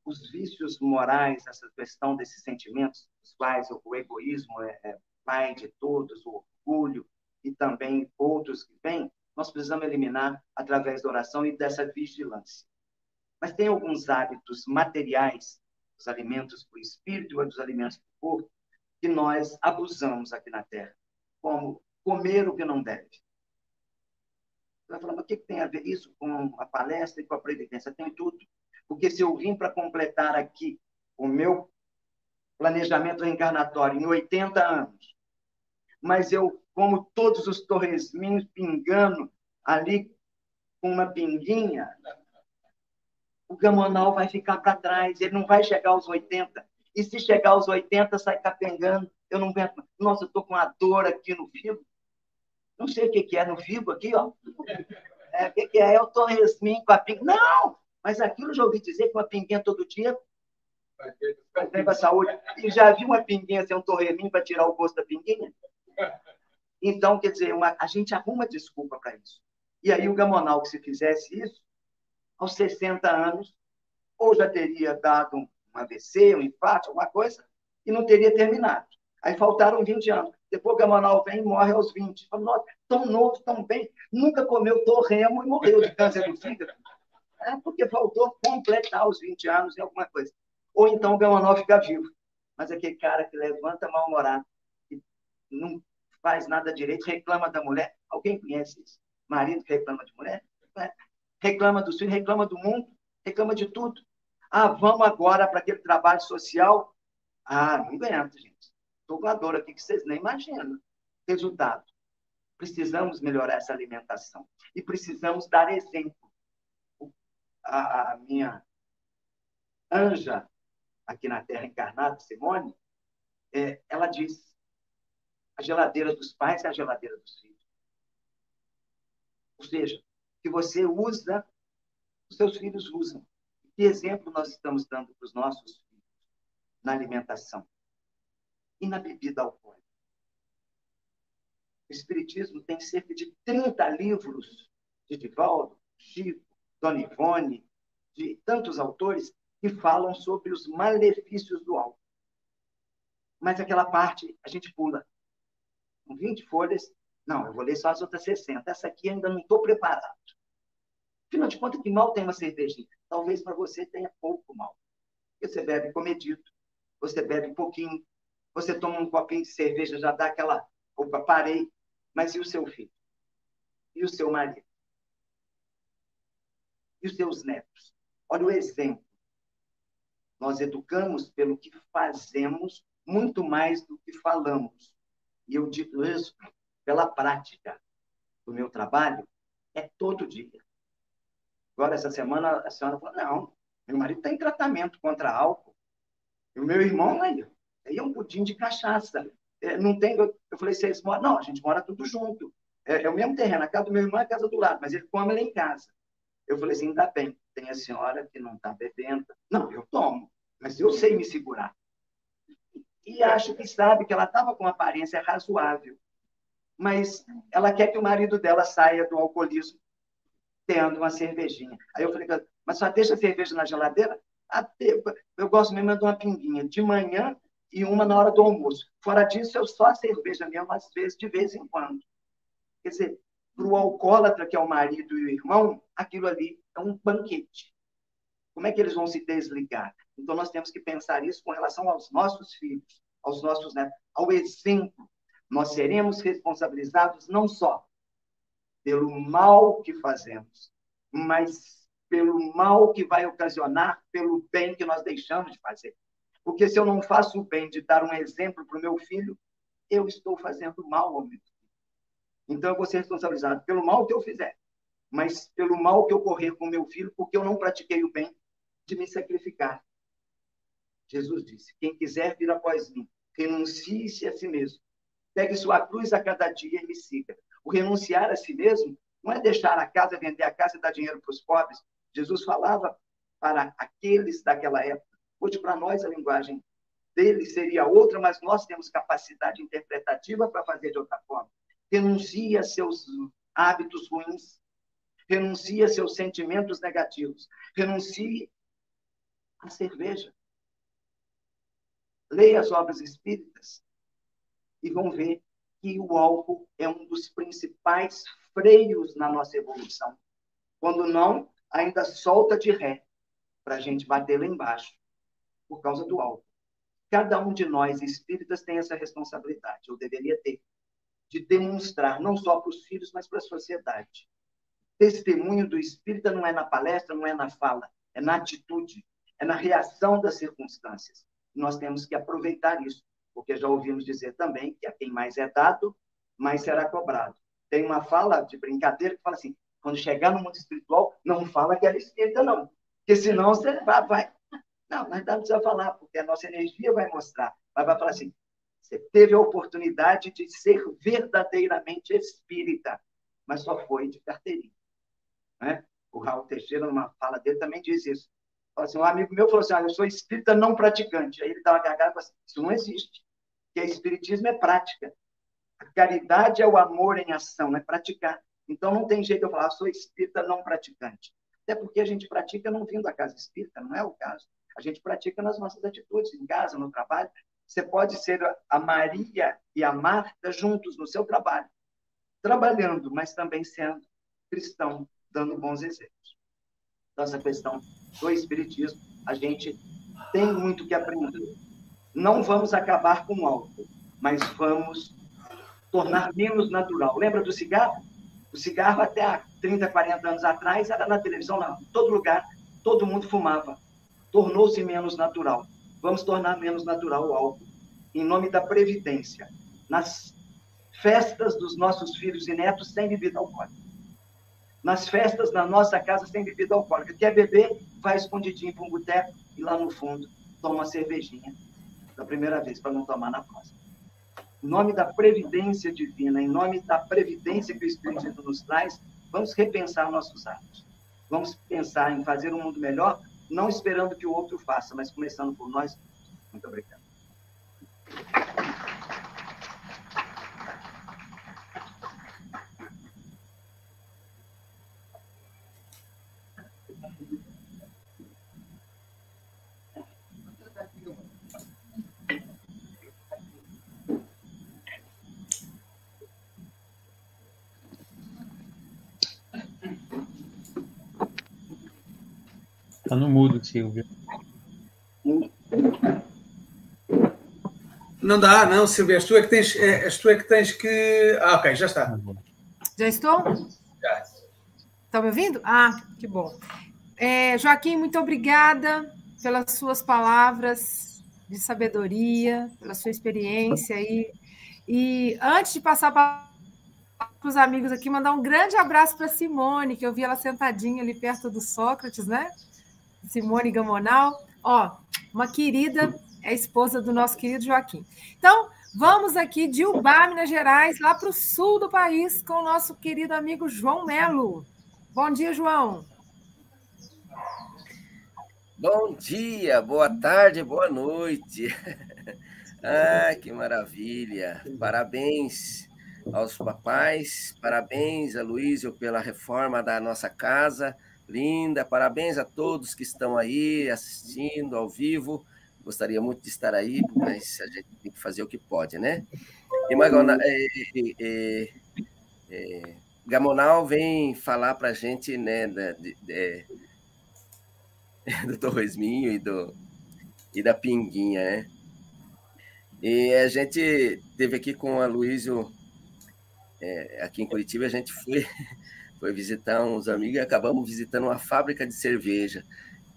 Os vícios morais, essa questão desses sentimentos, os quais o egoísmo é, é pai de todos, o orgulho e também outros que vêm, nós precisamos eliminar através da oração e dessa vigilância. Mas tem alguns hábitos materiais, os alimentos para o espírito e os alimentos para o corpo, que nós abusamos aqui na Terra, como comer o que não deve. Você vai falar, mas o que tem a ver isso com a palestra e com a previdência? Tem tudo. Porque se eu vim para completar aqui o meu planejamento reencarnatório em 80 anos, mas eu como todos os torresminhos pingando ali com uma pinguinha, o gamonal vai ficar para trás, ele não vai chegar aos 80. E se chegar aos 80, sai capengando. Eu não aguento. Nossa, eu estou com uma dor aqui no fígado. Não sei o que, que é no fígado aqui, ó. É, o que, que é? É o torresminho com a pinga. Não! Mas aquilo eu já ouvi dizer que uma pinguinha todo dia faz bem para a saúde. E já viu uma pinguinha ser um torresminho para tirar o gosto da pinguinha? Então, quer dizer, uma, a gente arruma desculpa para isso. E aí o Gamonal, que se fizesse isso, aos 60 anos, ou já teria dado um AVC, um infarto, alguma coisa, e não teria terminado. Aí faltaram 20 anos. Depois o Gamonal vem e morre aos 20. Fala, nossa, tão novo, tão bem, nunca comeu torremo e morreu de câncer do fígado. É porque faltou completar os 20 anos em alguma coisa. Ou então o Gamonal fica vivo. Mas aquele cara que levanta mal-humorado, que não faz nada direito, reclama da mulher. Alguém conhece isso? Marido que reclama de mulher? É reclama do filho, reclama do mundo, reclama de tudo. Ah, vamos agora para aquele trabalho social. Ah, não aguento, gente. Estou com a dor aqui que vocês nem imaginam. Resultado. Precisamos melhorar essa alimentação. E precisamos dar exemplo. A, a minha anja aqui na Terra encarnada, Simone, é, ela diz: a geladeira dos pais é a geladeira dos filhos. Ou seja, que você usa, os seus filhos usam. Que exemplo nós estamos dando para os nossos filhos na alimentação e na bebida alcoólica? O Espiritismo tem cerca de 30 livros de Divaldo, Chico, Dona Ivone, de tantos autores que falam sobre os malefícios do álcool. Mas aquela parte a gente pula. Com 20 folhas, não, eu vou ler só as outras 60. Essa aqui ainda não estou preparado. Afinal de contas, que mal tem uma cervejinha? Talvez para você tenha pouco mal. Porque você bebe comedido, você bebe pouquinho, você toma um copinho de cerveja, já dá aquela. Opa, parei. Mas e o seu filho? E o seu marido? E os seus netos? Olha o exemplo. Nós educamos pelo que fazemos muito mais do que falamos. E eu digo isso pela prática do meu trabalho, é todo dia. Agora, essa semana, a senhora falou: não, meu marido está em tratamento contra álcool. E o meu irmão, aí, aí é um pudim de cachaça. É, não tem. Eu falei: vocês moram? Não, a gente mora tudo junto. É, é, o mesmo terreno. A casa do meu irmão é a casa do lado, mas ele come lá em casa. Eu falei assim: ainda bem, tem a senhora que não está bebendo. Não, eu tomo, mas eu sei me segurar. E acho que sabe que ela estava com aparência razoável mas ela quer que o marido dela saia do alcoolismo tendo uma cervejinha. Aí eu falei, mas só deixa a cerveja na geladeira? Ah, eu gosto mesmo de uma pinguinha, de manhã e uma na hora do almoço. Fora disso, eu só cerveja mesmo, às vezes, de vez em quando. Quer dizer, para o alcoólatra, que é o marido e o irmão, aquilo ali é um banquete. Como é que eles vão se desligar? Então, nós temos que pensar isso com relação aos nossos filhos, aos nossos netos, ao exemplo. Nós seremos responsabilizados não só pelo mal que fazemos, mas pelo mal que vai ocasionar pelo bem que nós deixamos de fazer. Porque se eu não faço o bem de dar um exemplo para o meu filho, eu estou fazendo mal ao meu filho. Então eu vou ser responsabilizado pelo mal que eu fizer, mas pelo mal que ocorrer com meu filho, porque eu não pratiquei o bem de me sacrificar. Jesus disse: quem quiser vir após mim, renuncie-se a si mesmo. Pegue sua cruz a cada dia e me siga. O renunciar a si mesmo não é deixar a casa, vender a casa e dar dinheiro para os pobres. Jesus falava para aqueles daquela época Hoje, para nós, a linguagem dele seria outra, mas nós temos capacidade interpretativa para fazer de outra forma. Renuncia a seus hábitos ruins, renuncie seus sentimentos negativos, renuncie à cerveja. Leia as obras espíritas e vão ver que o álcool é um dos principais freios na nossa evolução. Quando não, ainda solta de ré para a gente bater lá embaixo por causa do álcool. Cada um de nós, espíritas, tem essa responsabilidade, ou deveria ter, de demonstrar, não só para os filhos, mas para a sociedade. Testemunho do espírita não é na palestra, não é na fala, é na atitude, é na reação das circunstâncias. Nós temos que aproveitar isso, porque já ouvimos dizer também que a quem mais é dado, mais será cobrado. Tem uma fala de brincadeira que fala assim: quando chegar no mundo espiritual, não fala que é espírita, não. Porque senão você vai, não, mas não precisa falar, porque a nossa energia vai mostrar. Mas vai falar assim: você teve a oportunidade de ser verdadeiramente espírita, mas só foi de carteirinha. Né? O Raul Teixeira, numa fala dele, também diz isso. Assim, um amigo meu falou assim: ah, eu sou espírita não praticante. Aí ele dá uma e falou assim: isso não existe. Porque espiritismo é prática. A caridade é o amor em ação, é praticar. Então não tem jeito eu falar, sou espírita não praticante. Até porque a gente pratica não vindo da casa espírita, não é o caso a gente pratica nas nossas atitudes, em casa, no trabalho. Você pode ser a Maria e a Marta juntos no seu trabalho, trabalhando, mas também sendo cristão, dando bons exemplos. Então, essa questão do Espiritismo, a gente tem muito que aprender. Não vamos acabar com o álcool, mas vamos tornar menos natural. Lembra do cigarro? O cigarro, até há 30, 40 anos atrás, era na televisão, não. Em todo lugar, todo mundo fumava tornou-se menos natural. Vamos tornar menos natural o álcool, em nome da previdência. Nas festas dos nossos filhos e netos sem bebida alcoólica. Nas festas da nossa casa sem bebida alcoólica. Quer beber? Vai escondidinho para um boteco e lá no fundo toma uma cervejinha da primeira vez, para não tomar na próxima. Em nome da previdência divina, em nome da previdência que o Espírito nos traz, vamos repensar nossos atos. Vamos pensar em fazer um mundo melhor não esperando que o outro faça, mas começando por nós. Muito obrigado. Tá no mudo, Silvia. Não dá, não, Silvia. És tu é que tens, é, és tu é que, tens que. Ah, ok, já está. Já estou? Já. Está me ouvindo? Ah, que bom. É, Joaquim, muito obrigada pelas suas palavras de sabedoria, pela sua experiência aí. E antes de passar para os amigos aqui, mandar um grande abraço para Simone, que eu vi ela sentadinha ali perto do Sócrates, né? Simone Gamonal. Ó, uma querida, é esposa do nosso querido Joaquim. Então, vamos aqui de Ubá, Minas Gerais, lá para o sul do país, com o nosso querido amigo João Melo. Bom dia, João. Bom dia, boa tarde, boa noite. ah, que maravilha. Parabéns aos papais, parabéns a Luísio pela reforma da nossa casa Linda, parabéns a todos que estão aí assistindo ao vivo. Gostaria muito de estar aí, mas a gente tem que fazer o que pode, né? E Magona, é, é, é, Gamonal vem falar para a gente, né, de, de, do Torresminho e, do, e da Pinguinha, né? E a gente teve aqui com a Luísio, é, aqui em Curitiba, a gente foi, foi visitar uns amigos e acabamos visitando uma fábrica de cerveja.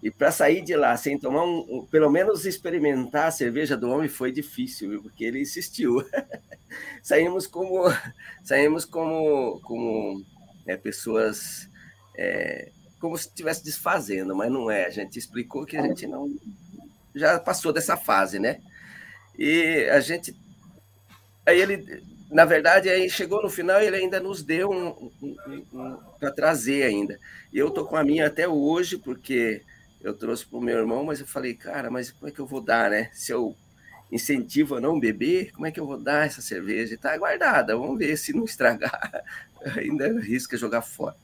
E para sair de lá sem tomar um, pelo menos experimentar a cerveja do homem foi difícil, viu? porque ele insistiu. saímos como saímos como como é, pessoas é, como se estivesse desfazendo, mas não é. A gente explicou que a gente não já passou dessa fase, né? E a gente aí ele na verdade aí chegou no final ele ainda nos deu um, um, um para trazer ainda. Eu tô com a minha até hoje porque eu trouxe para o meu irmão, mas eu falei, cara, mas como é que eu vou dar, né? Se eu incentivo a não beber, como é que eu vou dar essa cerveja? Está guardada, vamos ver se não estragar, ainda risca jogar fora.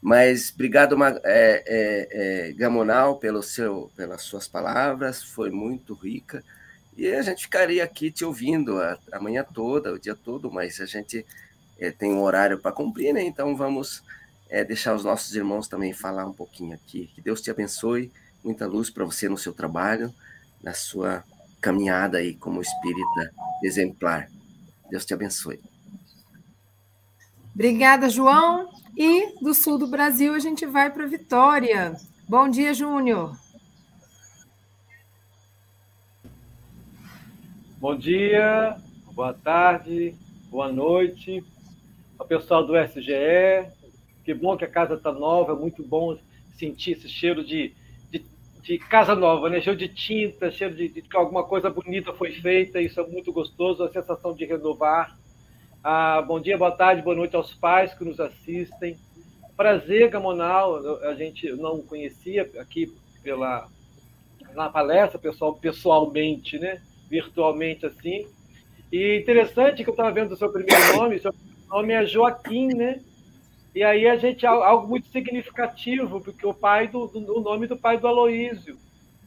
Mas obrigado, é, é, é, Gamonal, pelo seu, pelas suas palavras, foi muito rica. E a gente ficaria aqui te ouvindo a, a manhã toda, o dia todo, mas a gente é, tem um horário para cumprir, né? Então vamos é, deixar os nossos irmãos também falar um pouquinho aqui. Que Deus te abençoe, muita luz para você no seu trabalho, na sua caminhada aí como espírita exemplar. Deus te abençoe. Obrigada, João. E do sul do Brasil a gente vai para Vitória. Bom dia, Júnior. Bom dia, boa tarde, boa noite ao pessoal do SGE, que bom que a casa está nova, é muito bom sentir esse cheiro de, de, de, casa nova, né? Cheiro de tinta, cheiro de, de, que alguma coisa bonita foi feita, isso é muito gostoso, a sensação de renovar. Ah, bom dia, boa tarde, boa noite aos pais que nos assistem. Prazer, Gamonal, a gente não conhecia aqui pela na palestra, pessoal, pessoalmente, né? Virtualmente assim. E interessante que eu estava vendo o seu primeiro nome, seu nome é Joaquim, né? E aí a gente algo muito significativo, porque o pai do, do o nome do pai do Aloísio,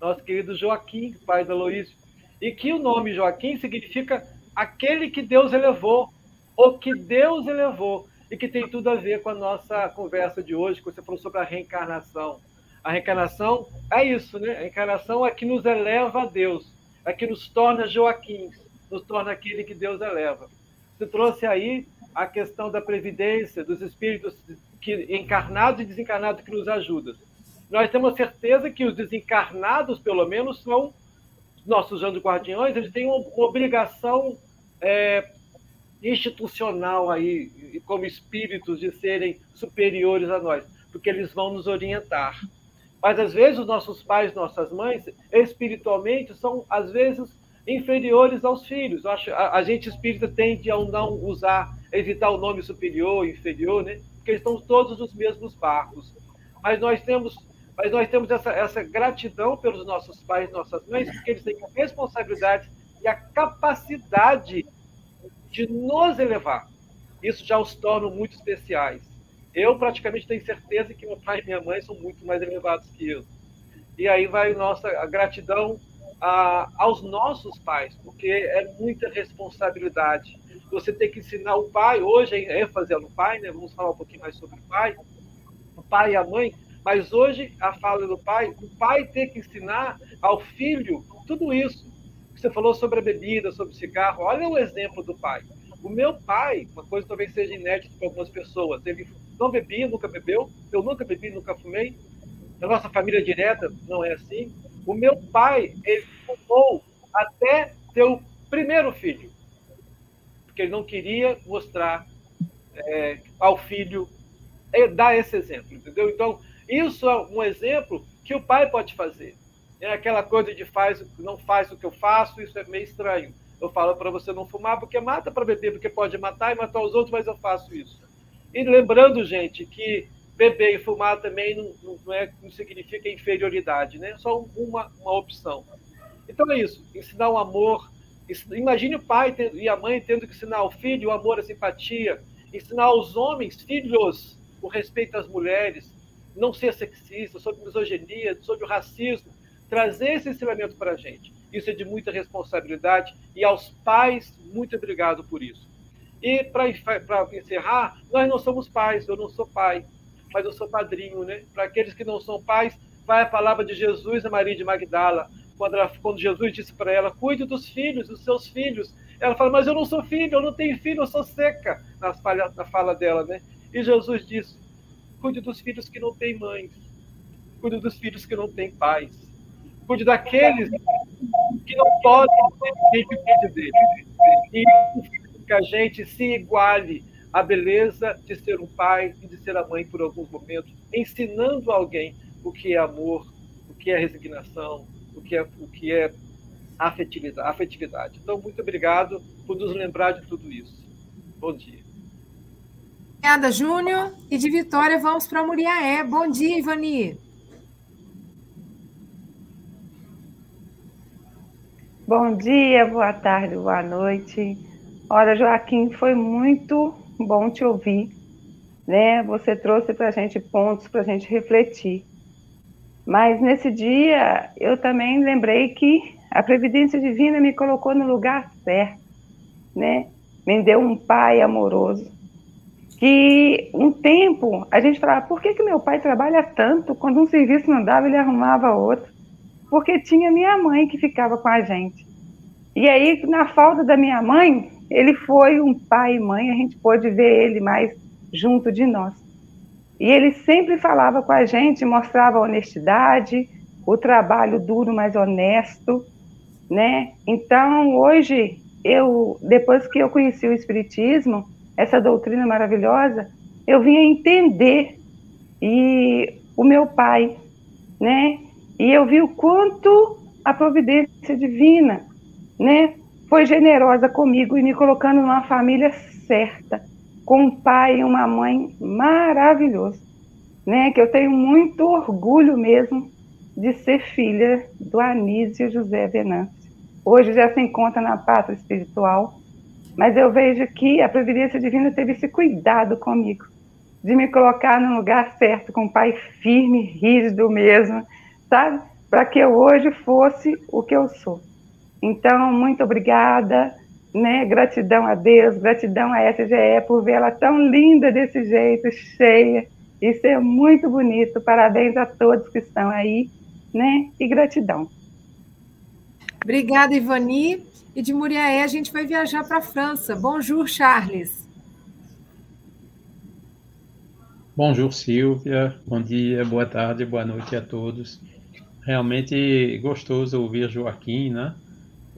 nosso querido Joaquim, pai do Aloísio, e que o nome Joaquim significa aquele que Deus elevou, o que Deus elevou, e que tem tudo a ver com a nossa conversa de hoje, que você falou sobre a reencarnação. A reencarnação é isso, né? A reencarnação é que nos eleva a Deus, é que nos torna Joaquim, nos torna aquele que Deus eleva. Você trouxe aí a questão da previdência, dos espíritos que, encarnados e desencarnados que nos ajudam. Nós temos certeza que os desencarnados, pelo menos, são nossos anjos guardiões, eles têm uma, obrigação é, institucional aí, como espíritos, de serem superiores a nós, porque eles vão nos orientar. Mas às vezes os nossos pais, nossas mães, espiritualmente, são às vezes inferiores aos filhos. A, a gente espírita tende a não usar evitar o nome superior, inferior, né? Porque estão todos nos mesmos barcos. Mas nós temos, mas nós temos essa, essa gratidão pelos nossos pais, nossas mães, porque eles têm a responsabilidade e a capacidade de nos elevar. Isso já os torna muito especiais. Eu praticamente tenho certeza que meu pai e minha mãe são muito mais elevados que eu. E aí vai nossa gratidão a, aos nossos pais, porque é muita responsabilidade você tem que ensinar o pai, hoje é ênfase no pai, né? vamos falar um pouquinho mais sobre o pai, o pai e a mãe, mas hoje a fala do pai, o pai tem que ensinar ao filho tudo isso. Você falou sobre a bebida, sobre o cigarro, olha o exemplo do pai. O meu pai, uma coisa talvez seja inédita para algumas pessoas, ele não bebia, nunca bebeu, eu nunca bebi, nunca fumei, na nossa família direta não é assim. O meu pai, ele fumou até o primeiro filho porque ele não queria mostrar é, ao filho, é, dar esse exemplo, entendeu? Então, isso é um exemplo que o pai pode fazer. É aquela coisa de faz, não faz o que eu faço, isso é meio estranho. Eu falo para você não fumar porque mata, para beber porque pode matar e matar os outros, mas eu faço isso. E lembrando, gente, que beber e fumar também não, não, é, não significa inferioridade, né? É só uma, uma opção. Então é isso, ensinar o amor, Imagine o pai e a mãe tendo que ensinar ao filho o amor, a simpatia, ensinar aos homens, filhos, o respeito às mulheres, não ser sexista, sobre misoginia, sobre o racismo, trazer esse ensinamento para a gente. Isso é de muita responsabilidade e aos pais, muito obrigado por isso. E para encerrar, nós não somos pais, eu não sou pai, mas eu sou padrinho, né? Para aqueles que não são pais, vai a palavra de Jesus a Maria de Magdala, quando, ela, quando Jesus disse para ela: cuide dos filhos, dos seus filhos. Ela fala: mas eu não sou filho, eu não tenho filho, eu sou seca, na fala, na fala dela, né? E Jesus disse: cuide dos filhos que não têm mães, cuide dos filhos que não têm pais, cuide daqueles que não podem quem cuide deles. E que a gente se iguale à beleza de ser um pai e de ser a mãe por alguns momentos, ensinando alguém o que é amor, o que é resignação, o que é, o que é afetividade, afetividade. Então, muito obrigado por nos lembrar de tudo isso. Bom dia. Obrigada, Júnior. E de Vitória, vamos para Muriaé. Bom dia, Ivani. Bom dia, boa tarde, boa noite. Olha, Joaquim, foi muito bom te ouvir. Né? Você trouxe para a gente pontos para a gente refletir. Mas nesse dia eu também lembrei que a previdência divina me colocou no lugar certo, né? Me deu um pai amoroso. Que um tempo a gente falava, por que, que meu pai trabalha tanto? Quando um serviço não dava, ele arrumava outro. Porque tinha minha mãe que ficava com a gente. E aí, na falta da minha mãe, ele foi um pai e mãe, a gente pôde ver ele mais junto de nós. E ele sempre falava com a gente, mostrava a honestidade, o trabalho duro, mas honesto, né? Então, hoje, eu, depois que eu conheci o Espiritismo, essa doutrina maravilhosa, eu vim a entender e o meu pai, né? E eu vi o quanto a providência divina, né, foi generosa comigo e me colocando numa família certa, com um pai e uma mãe maravilhoso, né? Que eu tenho muito orgulho mesmo de ser filha do Anísio José Venâncio. Hoje já se encontra na pátria espiritual, mas eu vejo que a providência divina teve esse cuidado comigo, de me colocar no lugar certo, com um pai firme, rígido mesmo, sabe? Para que eu hoje fosse o que eu sou. Então, muito obrigada né? Gratidão a Deus, gratidão à SGE por vê-la tão linda desse jeito, cheia. Isso é muito bonito. Parabéns a todos que estão aí, né? E gratidão. Obrigada, Ivani. E de Muriaé a gente vai viajar para a França. Bonjour, Charles. Bonjour, Silvia. Bom dia, boa tarde, boa noite a todos. Realmente gostoso ouvir Joaquim, né?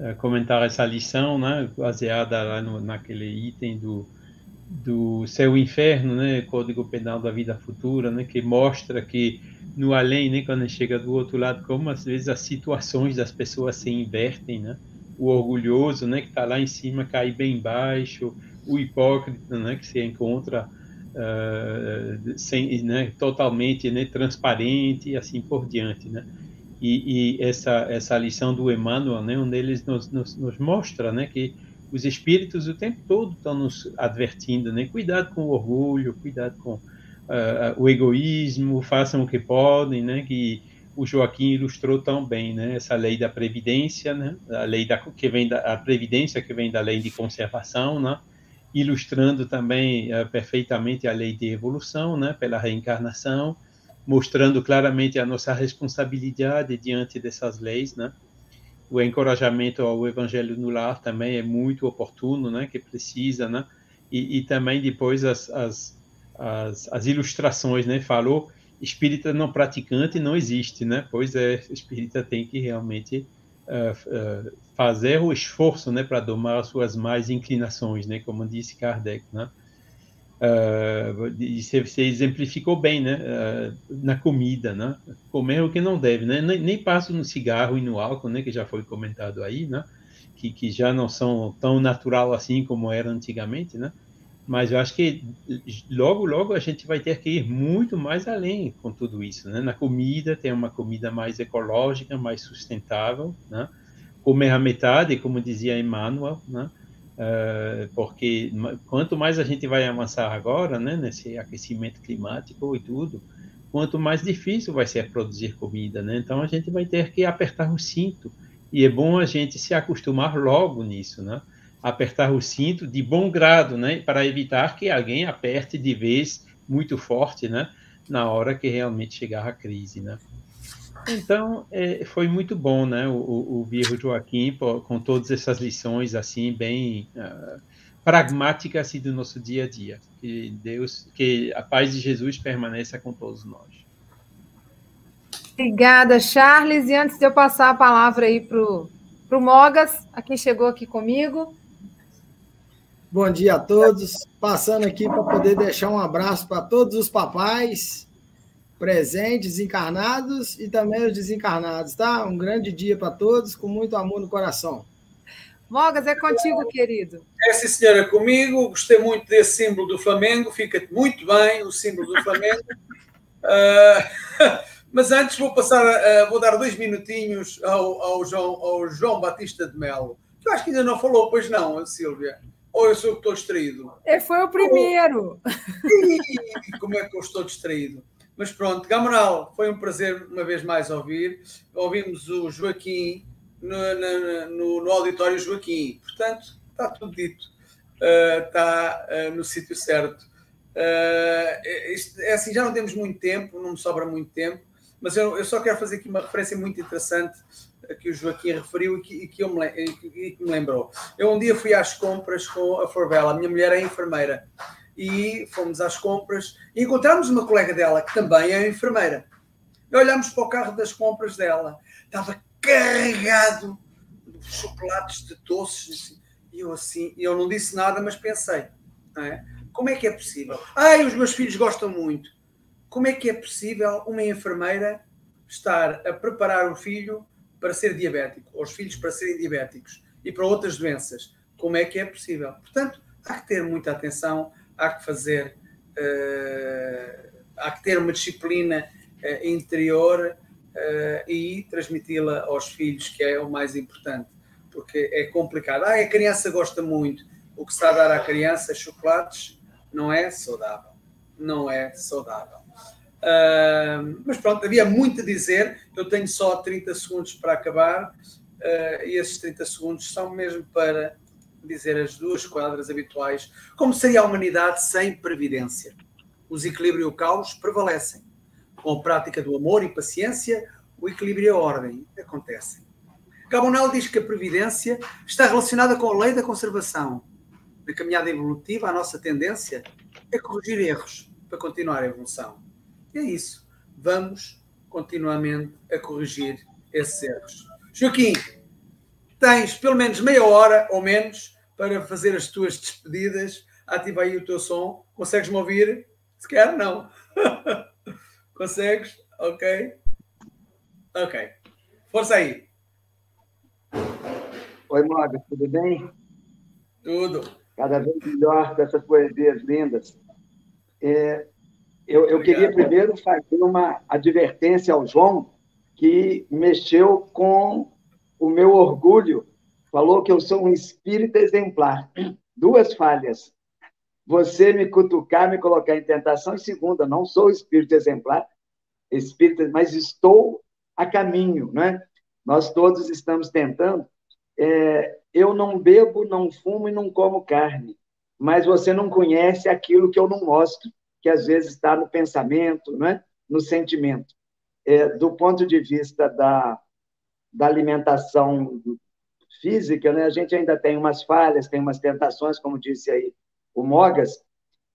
Eh, comentar essa lição, né, baseada lá no, naquele item do, do céu e inferno, né, Código Penal da Vida Futura, né, que mostra que no além, né, quando chega do outro lado, como às vezes as situações das pessoas se invertem, né, o orgulhoso, né, que está lá em cima cai bem baixo, o hipócrita, né, que se encontra uh, sem, né, totalmente né, transparente e assim por diante, né e, e, essa essa lição do Emmanuel, né, onde nos, nos, nos mostra, né, que os espíritos o tempo todo estão nos advertindo, né, cuidado com o orgulho, cuidado com uh, o egoísmo, façam o que podem, né, que o Joaquim ilustrou tão bem, né, essa lei da previdência, né, a lei da que vem da a previdência que vem da lei de conservação, né, ilustrando também uh, perfeitamente a lei de evolução, né, pela reencarnação mostrando claramente a nossa responsabilidade diante dessas leis, né? O encorajamento ao evangelho no lar também é muito oportuno, né? Que precisa, né? E, e também depois as, as, as, as, ilustrações, né? Falou, espírita não praticante não existe, né? Pois é, espírita tem que realmente uh, uh, fazer o esforço, né? Para domar as suas mais inclinações, né? Como disse Kardec, né? Uh, você, você, exemplificou bem, né? Uh, na comida, né? Comer o que não deve, né? Nem, nem passo no cigarro e no álcool, né? Que já foi comentado aí, né? Que, que já não são tão natural assim como era antigamente, né? Mas eu acho que logo, logo a gente vai ter que ir muito mais além com tudo isso, né? Na comida, ter uma comida mais ecológica, mais sustentável, né? Comer a metade, como dizia Emmanuel, né? Uh, porque quanto mais a gente vai avançar agora, né, nesse aquecimento climático e tudo, quanto mais difícil vai ser produzir comida, né? Então a gente vai ter que apertar o cinto e é bom a gente se acostumar logo nisso, né? Apertar o cinto de bom grado, né? Para evitar que alguém aperte de vez muito forte, né? Na hora que realmente chegar a crise, né? Então, é, foi muito bom, né, o, o, o Joaquim, com todas essas lições, assim, bem uh, pragmáticas, assim, do nosso dia a dia. Que Deus, que a paz de Jesus permaneça com todos nós. Obrigada, Charles. E antes de eu passar a palavra aí para o Mogas, a quem chegou aqui comigo. Bom dia a todos. Passando aqui para poder deixar um abraço para todos os papais presentes, encarnados e também os desencarnados, tá? Um grande dia para todos, com muito amor no coração. Mogas, é contigo, querido. É, sim, senhora, comigo. Gostei muito desse símbolo do Flamengo. Fica muito bem o símbolo do Flamengo. uh, mas antes vou passar, uh, vou dar dois minutinhos ao, ao, João, ao João Batista de Melo. Que eu acho que ainda não falou, pois não, Silvia. Ou eu sou que estou distraído? Ele foi o primeiro. Oh. Como é que eu estou distraído? Mas pronto, Gamonal, foi um prazer uma vez mais ouvir. Ouvimos o Joaquim no, no, no auditório Joaquim. Portanto, está tudo dito. Uh, está uh, no sítio certo. Uh, isto, é assim, já não temos muito tempo, não me sobra muito tempo, mas eu, eu só quero fazer aqui uma referência muito interessante que o Joaquim referiu e que, e que, me, e que me lembrou. Eu um dia fui às compras com a Forbella, a minha mulher é enfermeira, e fomos às compras e encontramos uma colega dela que também é enfermeira. E olhamos para o carro das compras dela, estava carregado de chocolates, de doces, assim. e eu assim, eu não disse nada, mas pensei, é? como é que é possível? Ai, os meus filhos gostam muito. Como é que é possível uma enfermeira estar a preparar o filho para ser diabético, ou os filhos para serem diabéticos e para outras doenças? Como é que é possível? Portanto, há que ter muita atenção há que fazer, uh, há que ter uma disciplina uh, interior uh, e transmiti-la aos filhos, que é o mais importante, porque é complicado. Ah, a criança gosta muito. O que está a dar à criança, chocolates, não é saudável. Não é saudável. Uh, mas pronto, havia muito a dizer. Eu tenho só 30 segundos para acabar. E esses 30 segundos são mesmo para dizer as duas quadras habituais, como seria a humanidade sem previdência. O desequilíbrio e o caos prevalecem. Com a prática do amor e paciência, o equilíbrio e a ordem acontecem. Gabonel diz que a previdência está relacionada com a lei da conservação. Na caminhada evolutiva, a nossa tendência é corrigir erros para continuar a evolução. E é isso. Vamos continuamente a corrigir esses erros. Joaquim, tens pelo menos meia hora ou menos para fazer as tuas despedidas. Ativa aí o teu som. Consegues-me ouvir? Se quer, não. Consegues? Ok. Ok. Força aí. Oi, Moga, tudo bem? Tudo. Cada vez melhor com essas poesias lindas. É, eu, eu queria primeiro fazer uma advertência ao João, que mexeu com o meu orgulho falou que eu sou um espírito exemplar. Duas falhas. Você me cutucar, me colocar em tentação. E segunda, não sou espírito exemplar, espírito, mas estou a caminho, né? Nós todos estamos tentando. É, eu não bebo, não fumo e não como carne, mas você não conhece aquilo que eu não mostro, que às vezes está no pensamento, né? no sentimento. É, do ponto de vista da, da alimentação física, né, a gente ainda tem umas falhas, tem umas tentações, como disse aí o Mogas,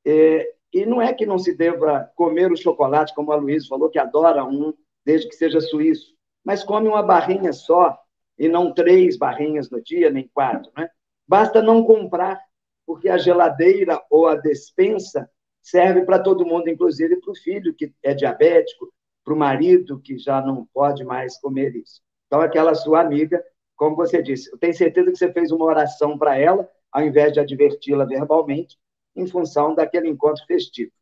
é, e não é que não se deva comer o chocolate, como a Luísa falou, que adora um, desde que seja suíço, mas come uma barrinha só, e não três barrinhas no dia, nem quatro. Né? Basta não comprar, porque a geladeira ou a despensa serve para todo mundo, inclusive para o filho que é diabético, para o marido que já não pode mais comer isso. Então, aquela sua amiga, como você disse, eu tenho certeza que você fez uma oração para ela, ao invés de adverti-la verbalmente, em função daquele encontro festivo.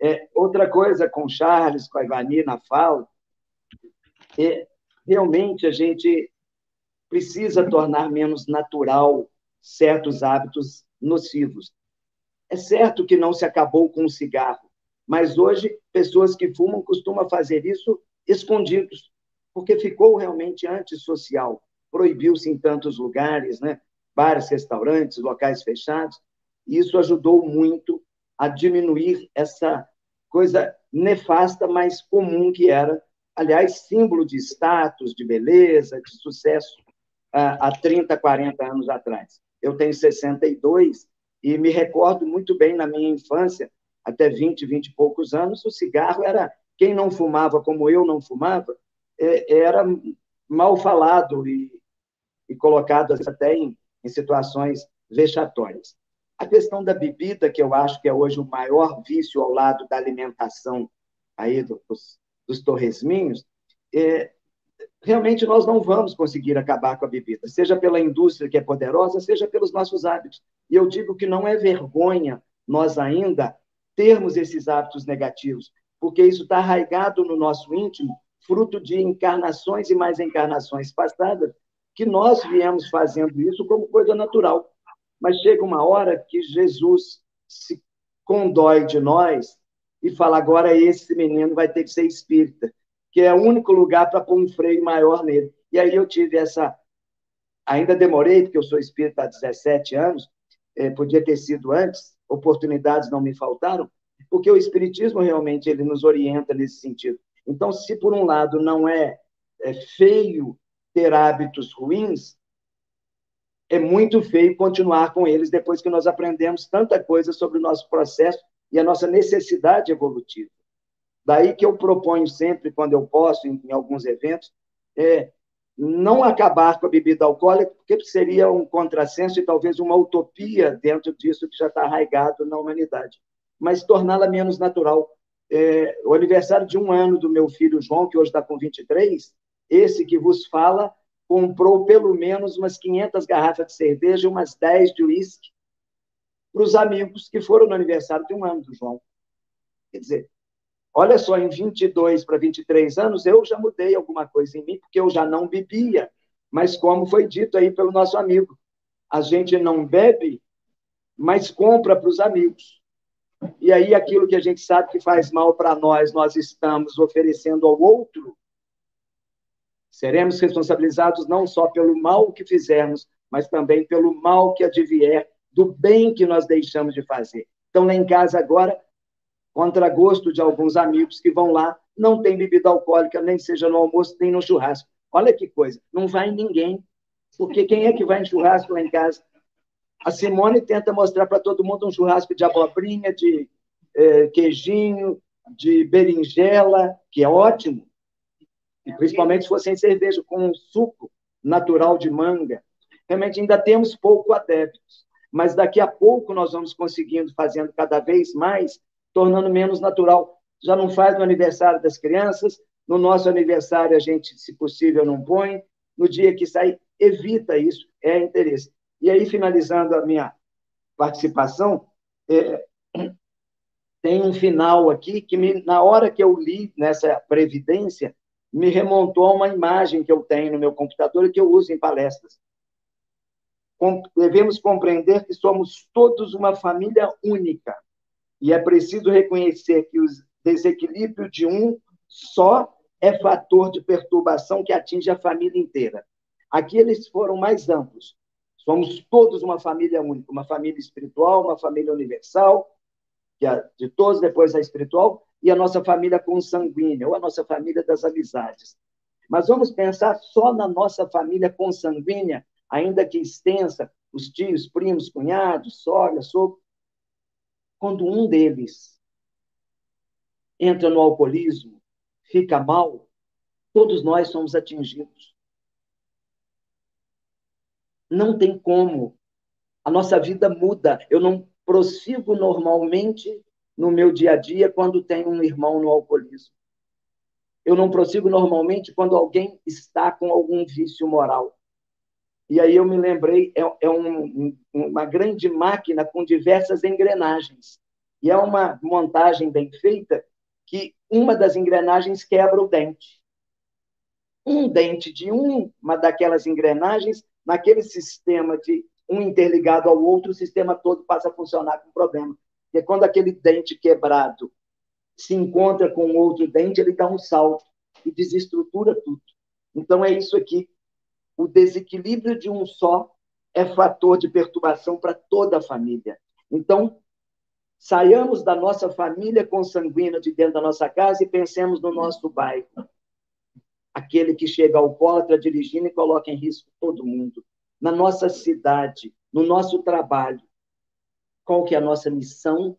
É, outra coisa com Charles, com a Ivani na fala, é, realmente a gente precisa tornar menos natural certos hábitos nocivos. É certo que não se acabou com o cigarro, Mas hoje, pessoas que fumam costumam fazer isso escondidos, porque ficou realmente antissocial. Proibiu-se em tantos lugares, né? bares, restaurantes, locais fechados. E isso ajudou muito a diminuir essa coisa nefasta, mas comum que era, aliás, símbolo de status, de beleza, de sucesso há 30, 40 anos atrás. Eu tenho 62 e me recordo muito bem na minha infância, até 20, 20 e poucos anos, o cigarro era quem não fumava como eu não fumava, é, era mal falado e, e colocado até em, em situações vexatórias. A questão da bebida, que eu acho que é hoje o maior vício ao lado da alimentação aí dos, dos torresminhos, é, realmente nós não vamos conseguir acabar com a bebida, seja pela indústria que é poderosa, seja pelos nossos hábitos. E eu digo que não é vergonha nós ainda termos esses hábitos negativos, porque isso está arraigado no nosso íntimo, fruto de encarnações e mais encarnações passadas, que nós viemos fazendo isso como coisa natural. Mas chega uma hora que Jesus se condói de nós e fala: agora esse menino vai ter que ser espírita, que é o único lugar para pôr um freio maior nele. E aí eu tive essa. Ainda demorei, porque eu sou espírita há 17 anos, eh, podia ter sido antes, oportunidades não me faltaram, porque o espiritismo realmente ele nos orienta nesse sentido. Então, se por um lado não é, é feio ter hábitos ruins, é muito feio continuar com eles depois que nós aprendemos tanta coisa sobre o nosso processo e a nossa necessidade evolutiva. Daí que eu proponho sempre, quando eu posso, em, em alguns eventos, é, não acabar com a bebida alcoólica, porque seria um contrassenso e talvez uma utopia dentro disso que já está arraigado na humanidade, mas torná-la menos natural. É, o aniversário de um ano do meu filho João, que hoje está com 23, esse que vos fala, comprou pelo menos umas 500 garrafas de cerveja e umas 10 de uísque para os amigos que foram no aniversário de um ano do João. Quer dizer, olha só, em 22 para 23 anos, eu já mudei alguma coisa em mim, porque eu já não bebia. Mas, como foi dito aí pelo nosso amigo, a gente não bebe, mas compra para os amigos. E aí, aquilo que a gente sabe que faz mal para nós, nós estamos oferecendo ao outro, Seremos responsabilizados não só pelo mal que fizermos, mas também pelo mal que advier do bem que nós deixamos de fazer. Então, lá em casa agora, contra gosto de alguns amigos que vão lá, não tem bebida alcoólica, nem seja no almoço, nem no churrasco. Olha que coisa, não vai ninguém. Porque quem é que vai em churrasco lá em casa? A Simone tenta mostrar para todo mundo um churrasco de abobrinha, de eh, queijinho, de berinjela, que é ótimo e principalmente se for sem cerveja, com um suco natural de manga. Realmente ainda temos pouco adeptos, mas daqui a pouco nós vamos conseguindo, fazendo cada vez mais, tornando menos natural. Já não faz no aniversário das crianças, no nosso aniversário a gente, se possível, não põe, no dia que sai, evita isso, é interesse. E aí, finalizando a minha participação, é, tem um final aqui que, me, na hora que eu li nessa previdência, me remontou a uma imagem que eu tenho no meu computador e que eu uso em palestras. Devemos compreender que somos todos uma família única e é preciso reconhecer que o desequilíbrio de um só é fator de perturbação que atinge a família inteira. Aqui eles foram mais amplos. Somos todos uma família única, uma família espiritual, uma família universal, que é de todos depois a espiritual, e a nossa família consanguínea, ou a nossa família das amizades. Mas vamos pensar só na nossa família consanguínea, ainda que extensa, os tios, primos, cunhados, sogra, sogro. Quando um deles entra no alcoolismo, fica mal, todos nós somos atingidos. Não tem como. A nossa vida muda. Eu não prossigo normalmente no meu dia a dia quando tenho um irmão no alcoolismo. Eu não prossigo normalmente quando alguém está com algum vício moral. E aí eu me lembrei, é, é um, uma grande máquina com diversas engrenagens. E é uma montagem bem feita que uma das engrenagens quebra o dente. Um dente de uma daquelas engrenagens, naquele sistema de um interligado ao outro, o sistema todo passa a funcionar com problema. Porque quando aquele dente quebrado se encontra com outro dente, ele dá um salto e desestrutura tudo. Então, é isso aqui. O desequilíbrio de um só é fator de perturbação para toda a família. Então, saiamos da nossa família consanguínea de dentro da nossa casa e pensemos no nosso bairro. Aquele que chega ao alcoólatra dirigindo e coloca em risco todo mundo. Na nossa cidade, no nosso trabalho. Qual que é a nossa missão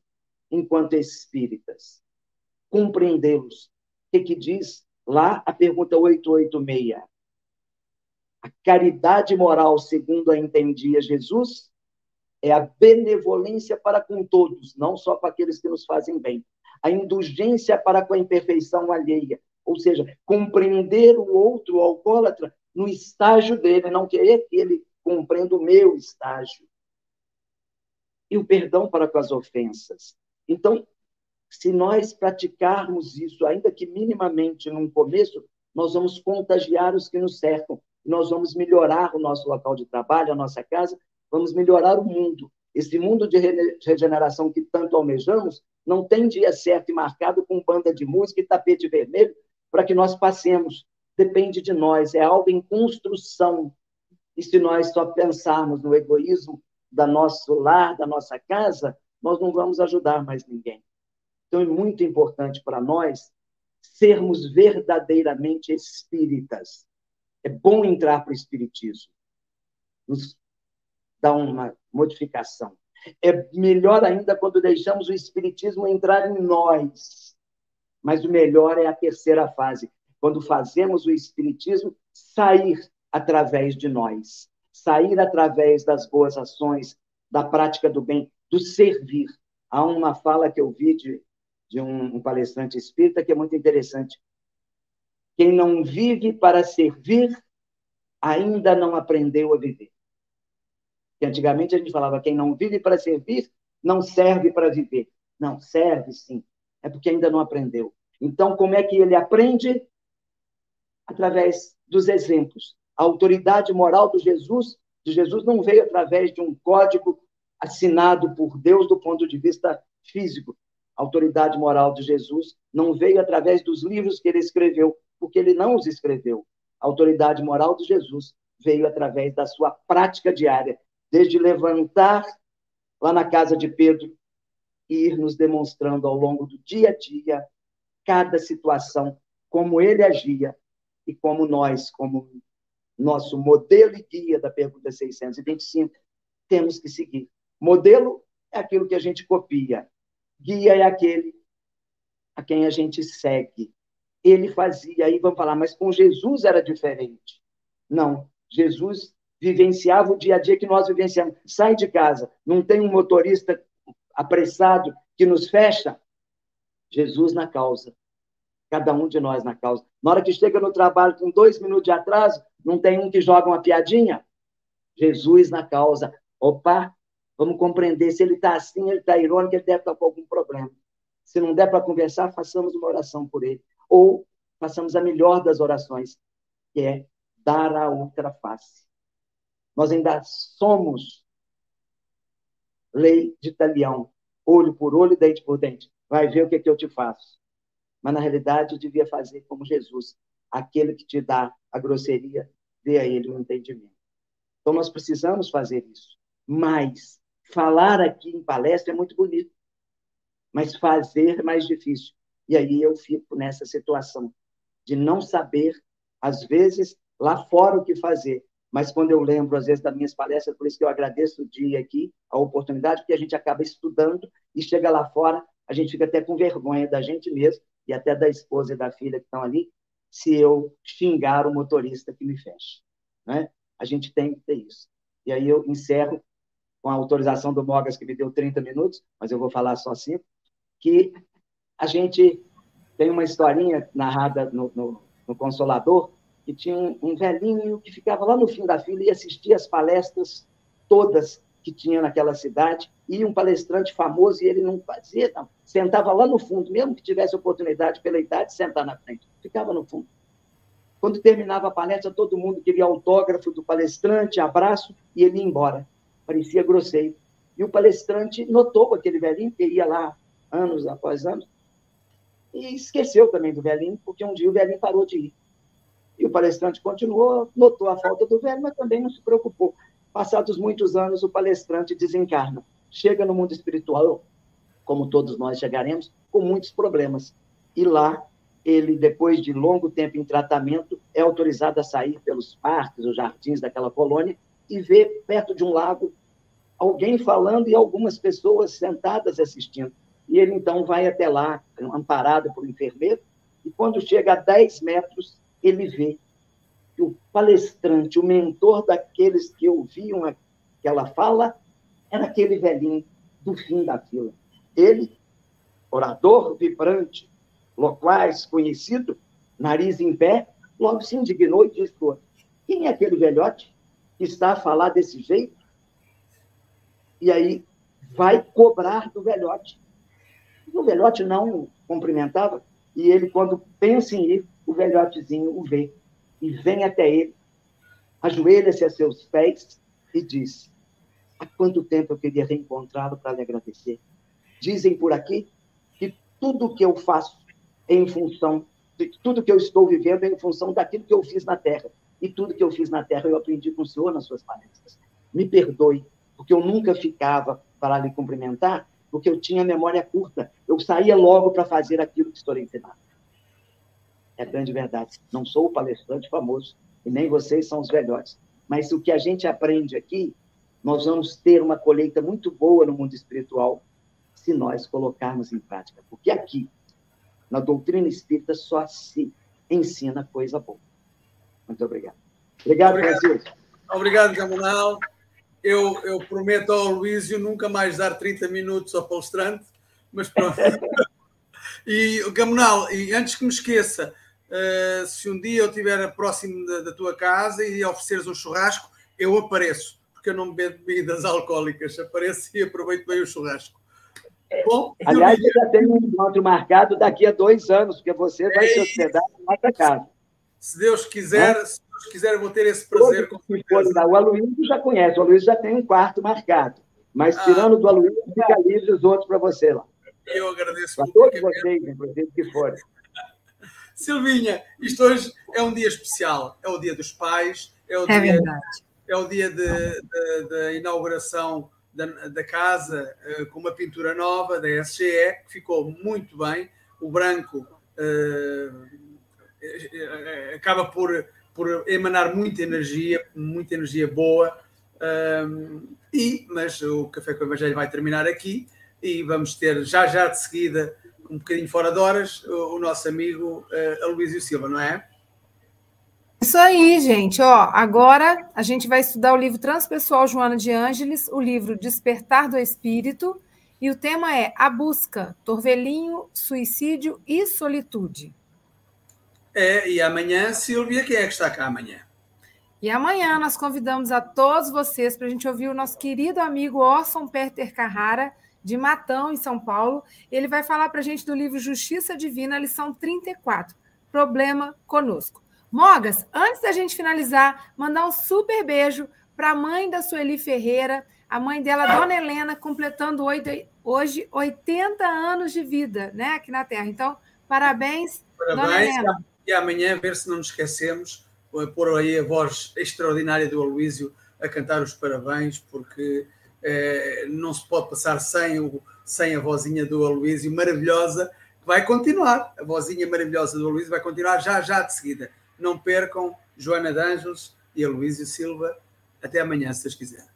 enquanto espíritas? Compreendê-los. O que, que diz lá a pergunta 886? A caridade moral, segundo a entendia Jesus, é a benevolência para com todos, não só para aqueles que nos fazem bem. A indulgência para com a imperfeição alheia, ou seja, compreender o outro o alcoólatra no estágio dele, não querer que ele compreenda o meu estágio. E o perdão para com as ofensas. Então, se nós praticarmos isso, ainda que minimamente num começo, nós vamos contagiar os que nos cercam, nós vamos melhorar o nosso local de trabalho, a nossa casa, vamos melhorar o mundo. Esse mundo de regeneração que tanto almejamos não tem dia certo e marcado com banda de música e tapete vermelho para que nós passemos. Depende de nós, é algo em construção. E se nós só pensarmos no egoísmo da nosso lar, da nossa casa, nós não vamos ajudar mais ninguém. Então é muito importante para nós sermos verdadeiramente espíritas. É bom entrar para o espiritismo. Nos dá uma modificação. É melhor ainda quando deixamos o Espiritismo entrar em nós. Mas o melhor é a terceira fase, quando fazemos o Espiritismo sair através de nós, sair através das boas ações, da prática do bem, do servir. Há uma fala que eu vi de, de um, um palestrante espírita que é muito interessante. Quem não vive para servir ainda não aprendeu a viver. Que antigamente a gente falava, quem não vive para servir, não serve para viver. Não, serve sim. É porque ainda não aprendeu. Então, como é que ele aprende? Através dos exemplos. A autoridade moral do Jesus, de Jesus não veio através de um código assinado por Deus do ponto de vista físico. A autoridade moral de Jesus não veio através dos livros que ele escreveu, porque ele não os escreveu. A autoridade moral de Jesus veio através da sua prática diária, desde levantar lá na casa de Pedro ir nos demonstrando ao longo do dia a dia cada situação, como ele agia e como nós, como nosso modelo e guia da pergunta 625, temos que seguir. Modelo é aquilo que a gente copia, guia é aquele a quem a gente segue. Ele fazia, aí vamos falar, mas com Jesus era diferente. Não, Jesus vivenciava o dia a dia que nós vivenciamos. Sai de casa, não tem um motorista apressado que nos fecha. Jesus na causa. Cada um de nós na causa. Na hora que chega no trabalho com dois minutos de atraso, não tem um que joga uma piadinha? Jesus na causa. Opa, vamos compreender. Se ele está assim, ele está irônico, ele deve estar com algum problema. Se não der para conversar, façamos uma oração por ele. Ou façamos a melhor das orações, que é dar a outra face. Nós ainda somos lei de talião, olho por olho, dente por dente. Vai ver o que, é que eu te faço. Mas, na realidade, eu devia fazer como Jesus. Aquele que te dá a grosseria, dê a ele o um entendimento. Então, nós precisamos fazer isso. Mas, falar aqui em palestra é muito bonito. Mas fazer é mais difícil. E aí eu fico nessa situação de não saber, às vezes, lá fora o que fazer, mas quando eu lembro, às vezes, das minhas palestras, por isso que eu agradeço o dia aqui, a oportunidade, porque a gente acaba estudando e chega lá fora, a gente fica até com vergonha da gente mesmo e até da esposa e da filha que estão ali, se eu xingar o motorista que me fecha. Né? A gente tem que ter isso. E aí eu encerro com a autorização do Mogas, que me deu 30 minutos, mas eu vou falar só cinco, que a gente tem uma historinha narrada no, no, no Consolador, que tinha um, um velhinho que ficava lá no fim da fila e assistia as palestras todas que tinha naquela cidade, e um palestrante famoso, e ele não fazia, não. Sentava lá no fundo, mesmo que tivesse oportunidade pela idade de sentar na frente, ficava no fundo. Quando terminava a palestra, todo mundo queria autógrafo do palestrante, abraço, e ele ia embora. Parecia grosseiro. E o palestrante notou aquele velhinho, que ia lá anos após anos, e esqueceu também do velhinho, porque um dia o velhinho parou de ir. E o palestrante continuou, notou a falta do velho, mas também não se preocupou. Passados muitos anos, o palestrante desencarna. Chega no mundo espiritual, como todos nós chegaremos, com muitos problemas. E lá, ele, depois de longo tempo em tratamento, é autorizado a sair pelos parques, os jardins daquela colônia e vê perto de um lago alguém falando e algumas pessoas sentadas assistindo. E ele então vai até lá, amparado por um enfermeiro, e quando chega a 10 metros, ele vê que o palestrante, o mentor daqueles que ouviam aquela fala, era aquele velhinho do fim da fila. Ele, orador vibrante, loquaz, conhecido, nariz em pé, logo se indignou e disse: Quem é aquele velhote que está a falar desse jeito? E aí vai cobrar do velhote. O velhote não cumprimentava, e ele, quando pensa em ir, o velhotezinho o vê e vem até ele, ajoelha-se a seus pés e diz: Há quanto tempo eu queria reencontrá-lo para lhe agradecer? Dizem por aqui que tudo que eu faço é em função, de, tudo que eu estou vivendo é em função daquilo que eu fiz na Terra. E tudo que eu fiz na Terra eu aprendi com o Senhor nas suas palestras. Me perdoe, porque eu nunca ficava para lhe cumprimentar, porque eu tinha memória curta. Eu saía logo para fazer aquilo que estou ensinando. É grande verdade. Não sou o palestrante famoso, e nem vocês são os velhotes. Mas o que a gente aprende aqui, nós vamos ter uma colheita muito boa no mundo espiritual se nós colocarmos em prática. Porque aqui, na doutrina espírita, só se ensina coisa boa. Muito obrigado. Obrigado, obrigado. Francisco. Obrigado, Gamunal. Eu, eu prometo ao Luísio nunca mais dar 30 minutos ao palestrante, mas pronto. e, Gamunal, e antes que me esqueça, uh, se um dia eu estiver próximo da, da, tua casa e ofereceres um churrasco, eu apareço, porque eu não bebo bebidas alcoólicas, apareço e aproveito bem o churrasco. Bom, Aliás, eu já tenho um encontro marcado daqui a dois anos, porque você vai é se hospedar na nossa casa. Se Deus quiser, é? se Deus quiser, eu vou ter esse prazer. Com o Aloysio já conhece, o Aloysio já tem um quarto marcado. Mas ah, tirando do Aloysio, fica livre os outros para você lá. Eu agradeço Para todos vocês, inclusive, que forem. Silvinha, isto hoje é um dia especial. É o dia dos pais, é o é dia, verdade. É o dia da inauguração da, da casa uh, com uma pintura nova da SGE, que ficou muito bem. O branco uh, acaba por, por emanar muita energia, muita energia boa. Um, e, mas o Café com o Evangelho vai terminar aqui e vamos ter já já de seguida, um bocadinho fora de horas, o, o nosso amigo uh, Aloysio Silva, não é? Isso aí, gente. Ó, agora a gente vai estudar o livro Transpessoal Joana de Ângeles, o livro Despertar do Espírito, e o tema é A Busca, Torvelinho, Suicídio e Solitude. É, e amanhã, Silvia, quem é que está cá amanhã? E amanhã nós convidamos a todos vocês para a gente ouvir o nosso querido amigo Orson Peter Carrara, de Matão, em São Paulo. Ele vai falar para a gente do livro Justiça Divina, lição 34, Problema Conosco. Mogas, antes da gente finalizar, mandar um super beijo para a mãe da Sueli Ferreira, a mãe dela, Dona Helena, completando hoje 80 anos de vida, né, aqui na Terra. Então, parabéns, parabéns Dona Helena. E amanhã, ver se não nos esquecemos, pôr aí a voz extraordinária do Aloísio a cantar os parabéns, porque eh, não se pode passar sem, o, sem a vozinha do Aloísio maravilhosa, que vai continuar. A vozinha maravilhosa do Aloísio vai continuar já, já de seguida. Não percam Joana de Anjos e Aloísio Silva. Até amanhã, se vocês quiserem.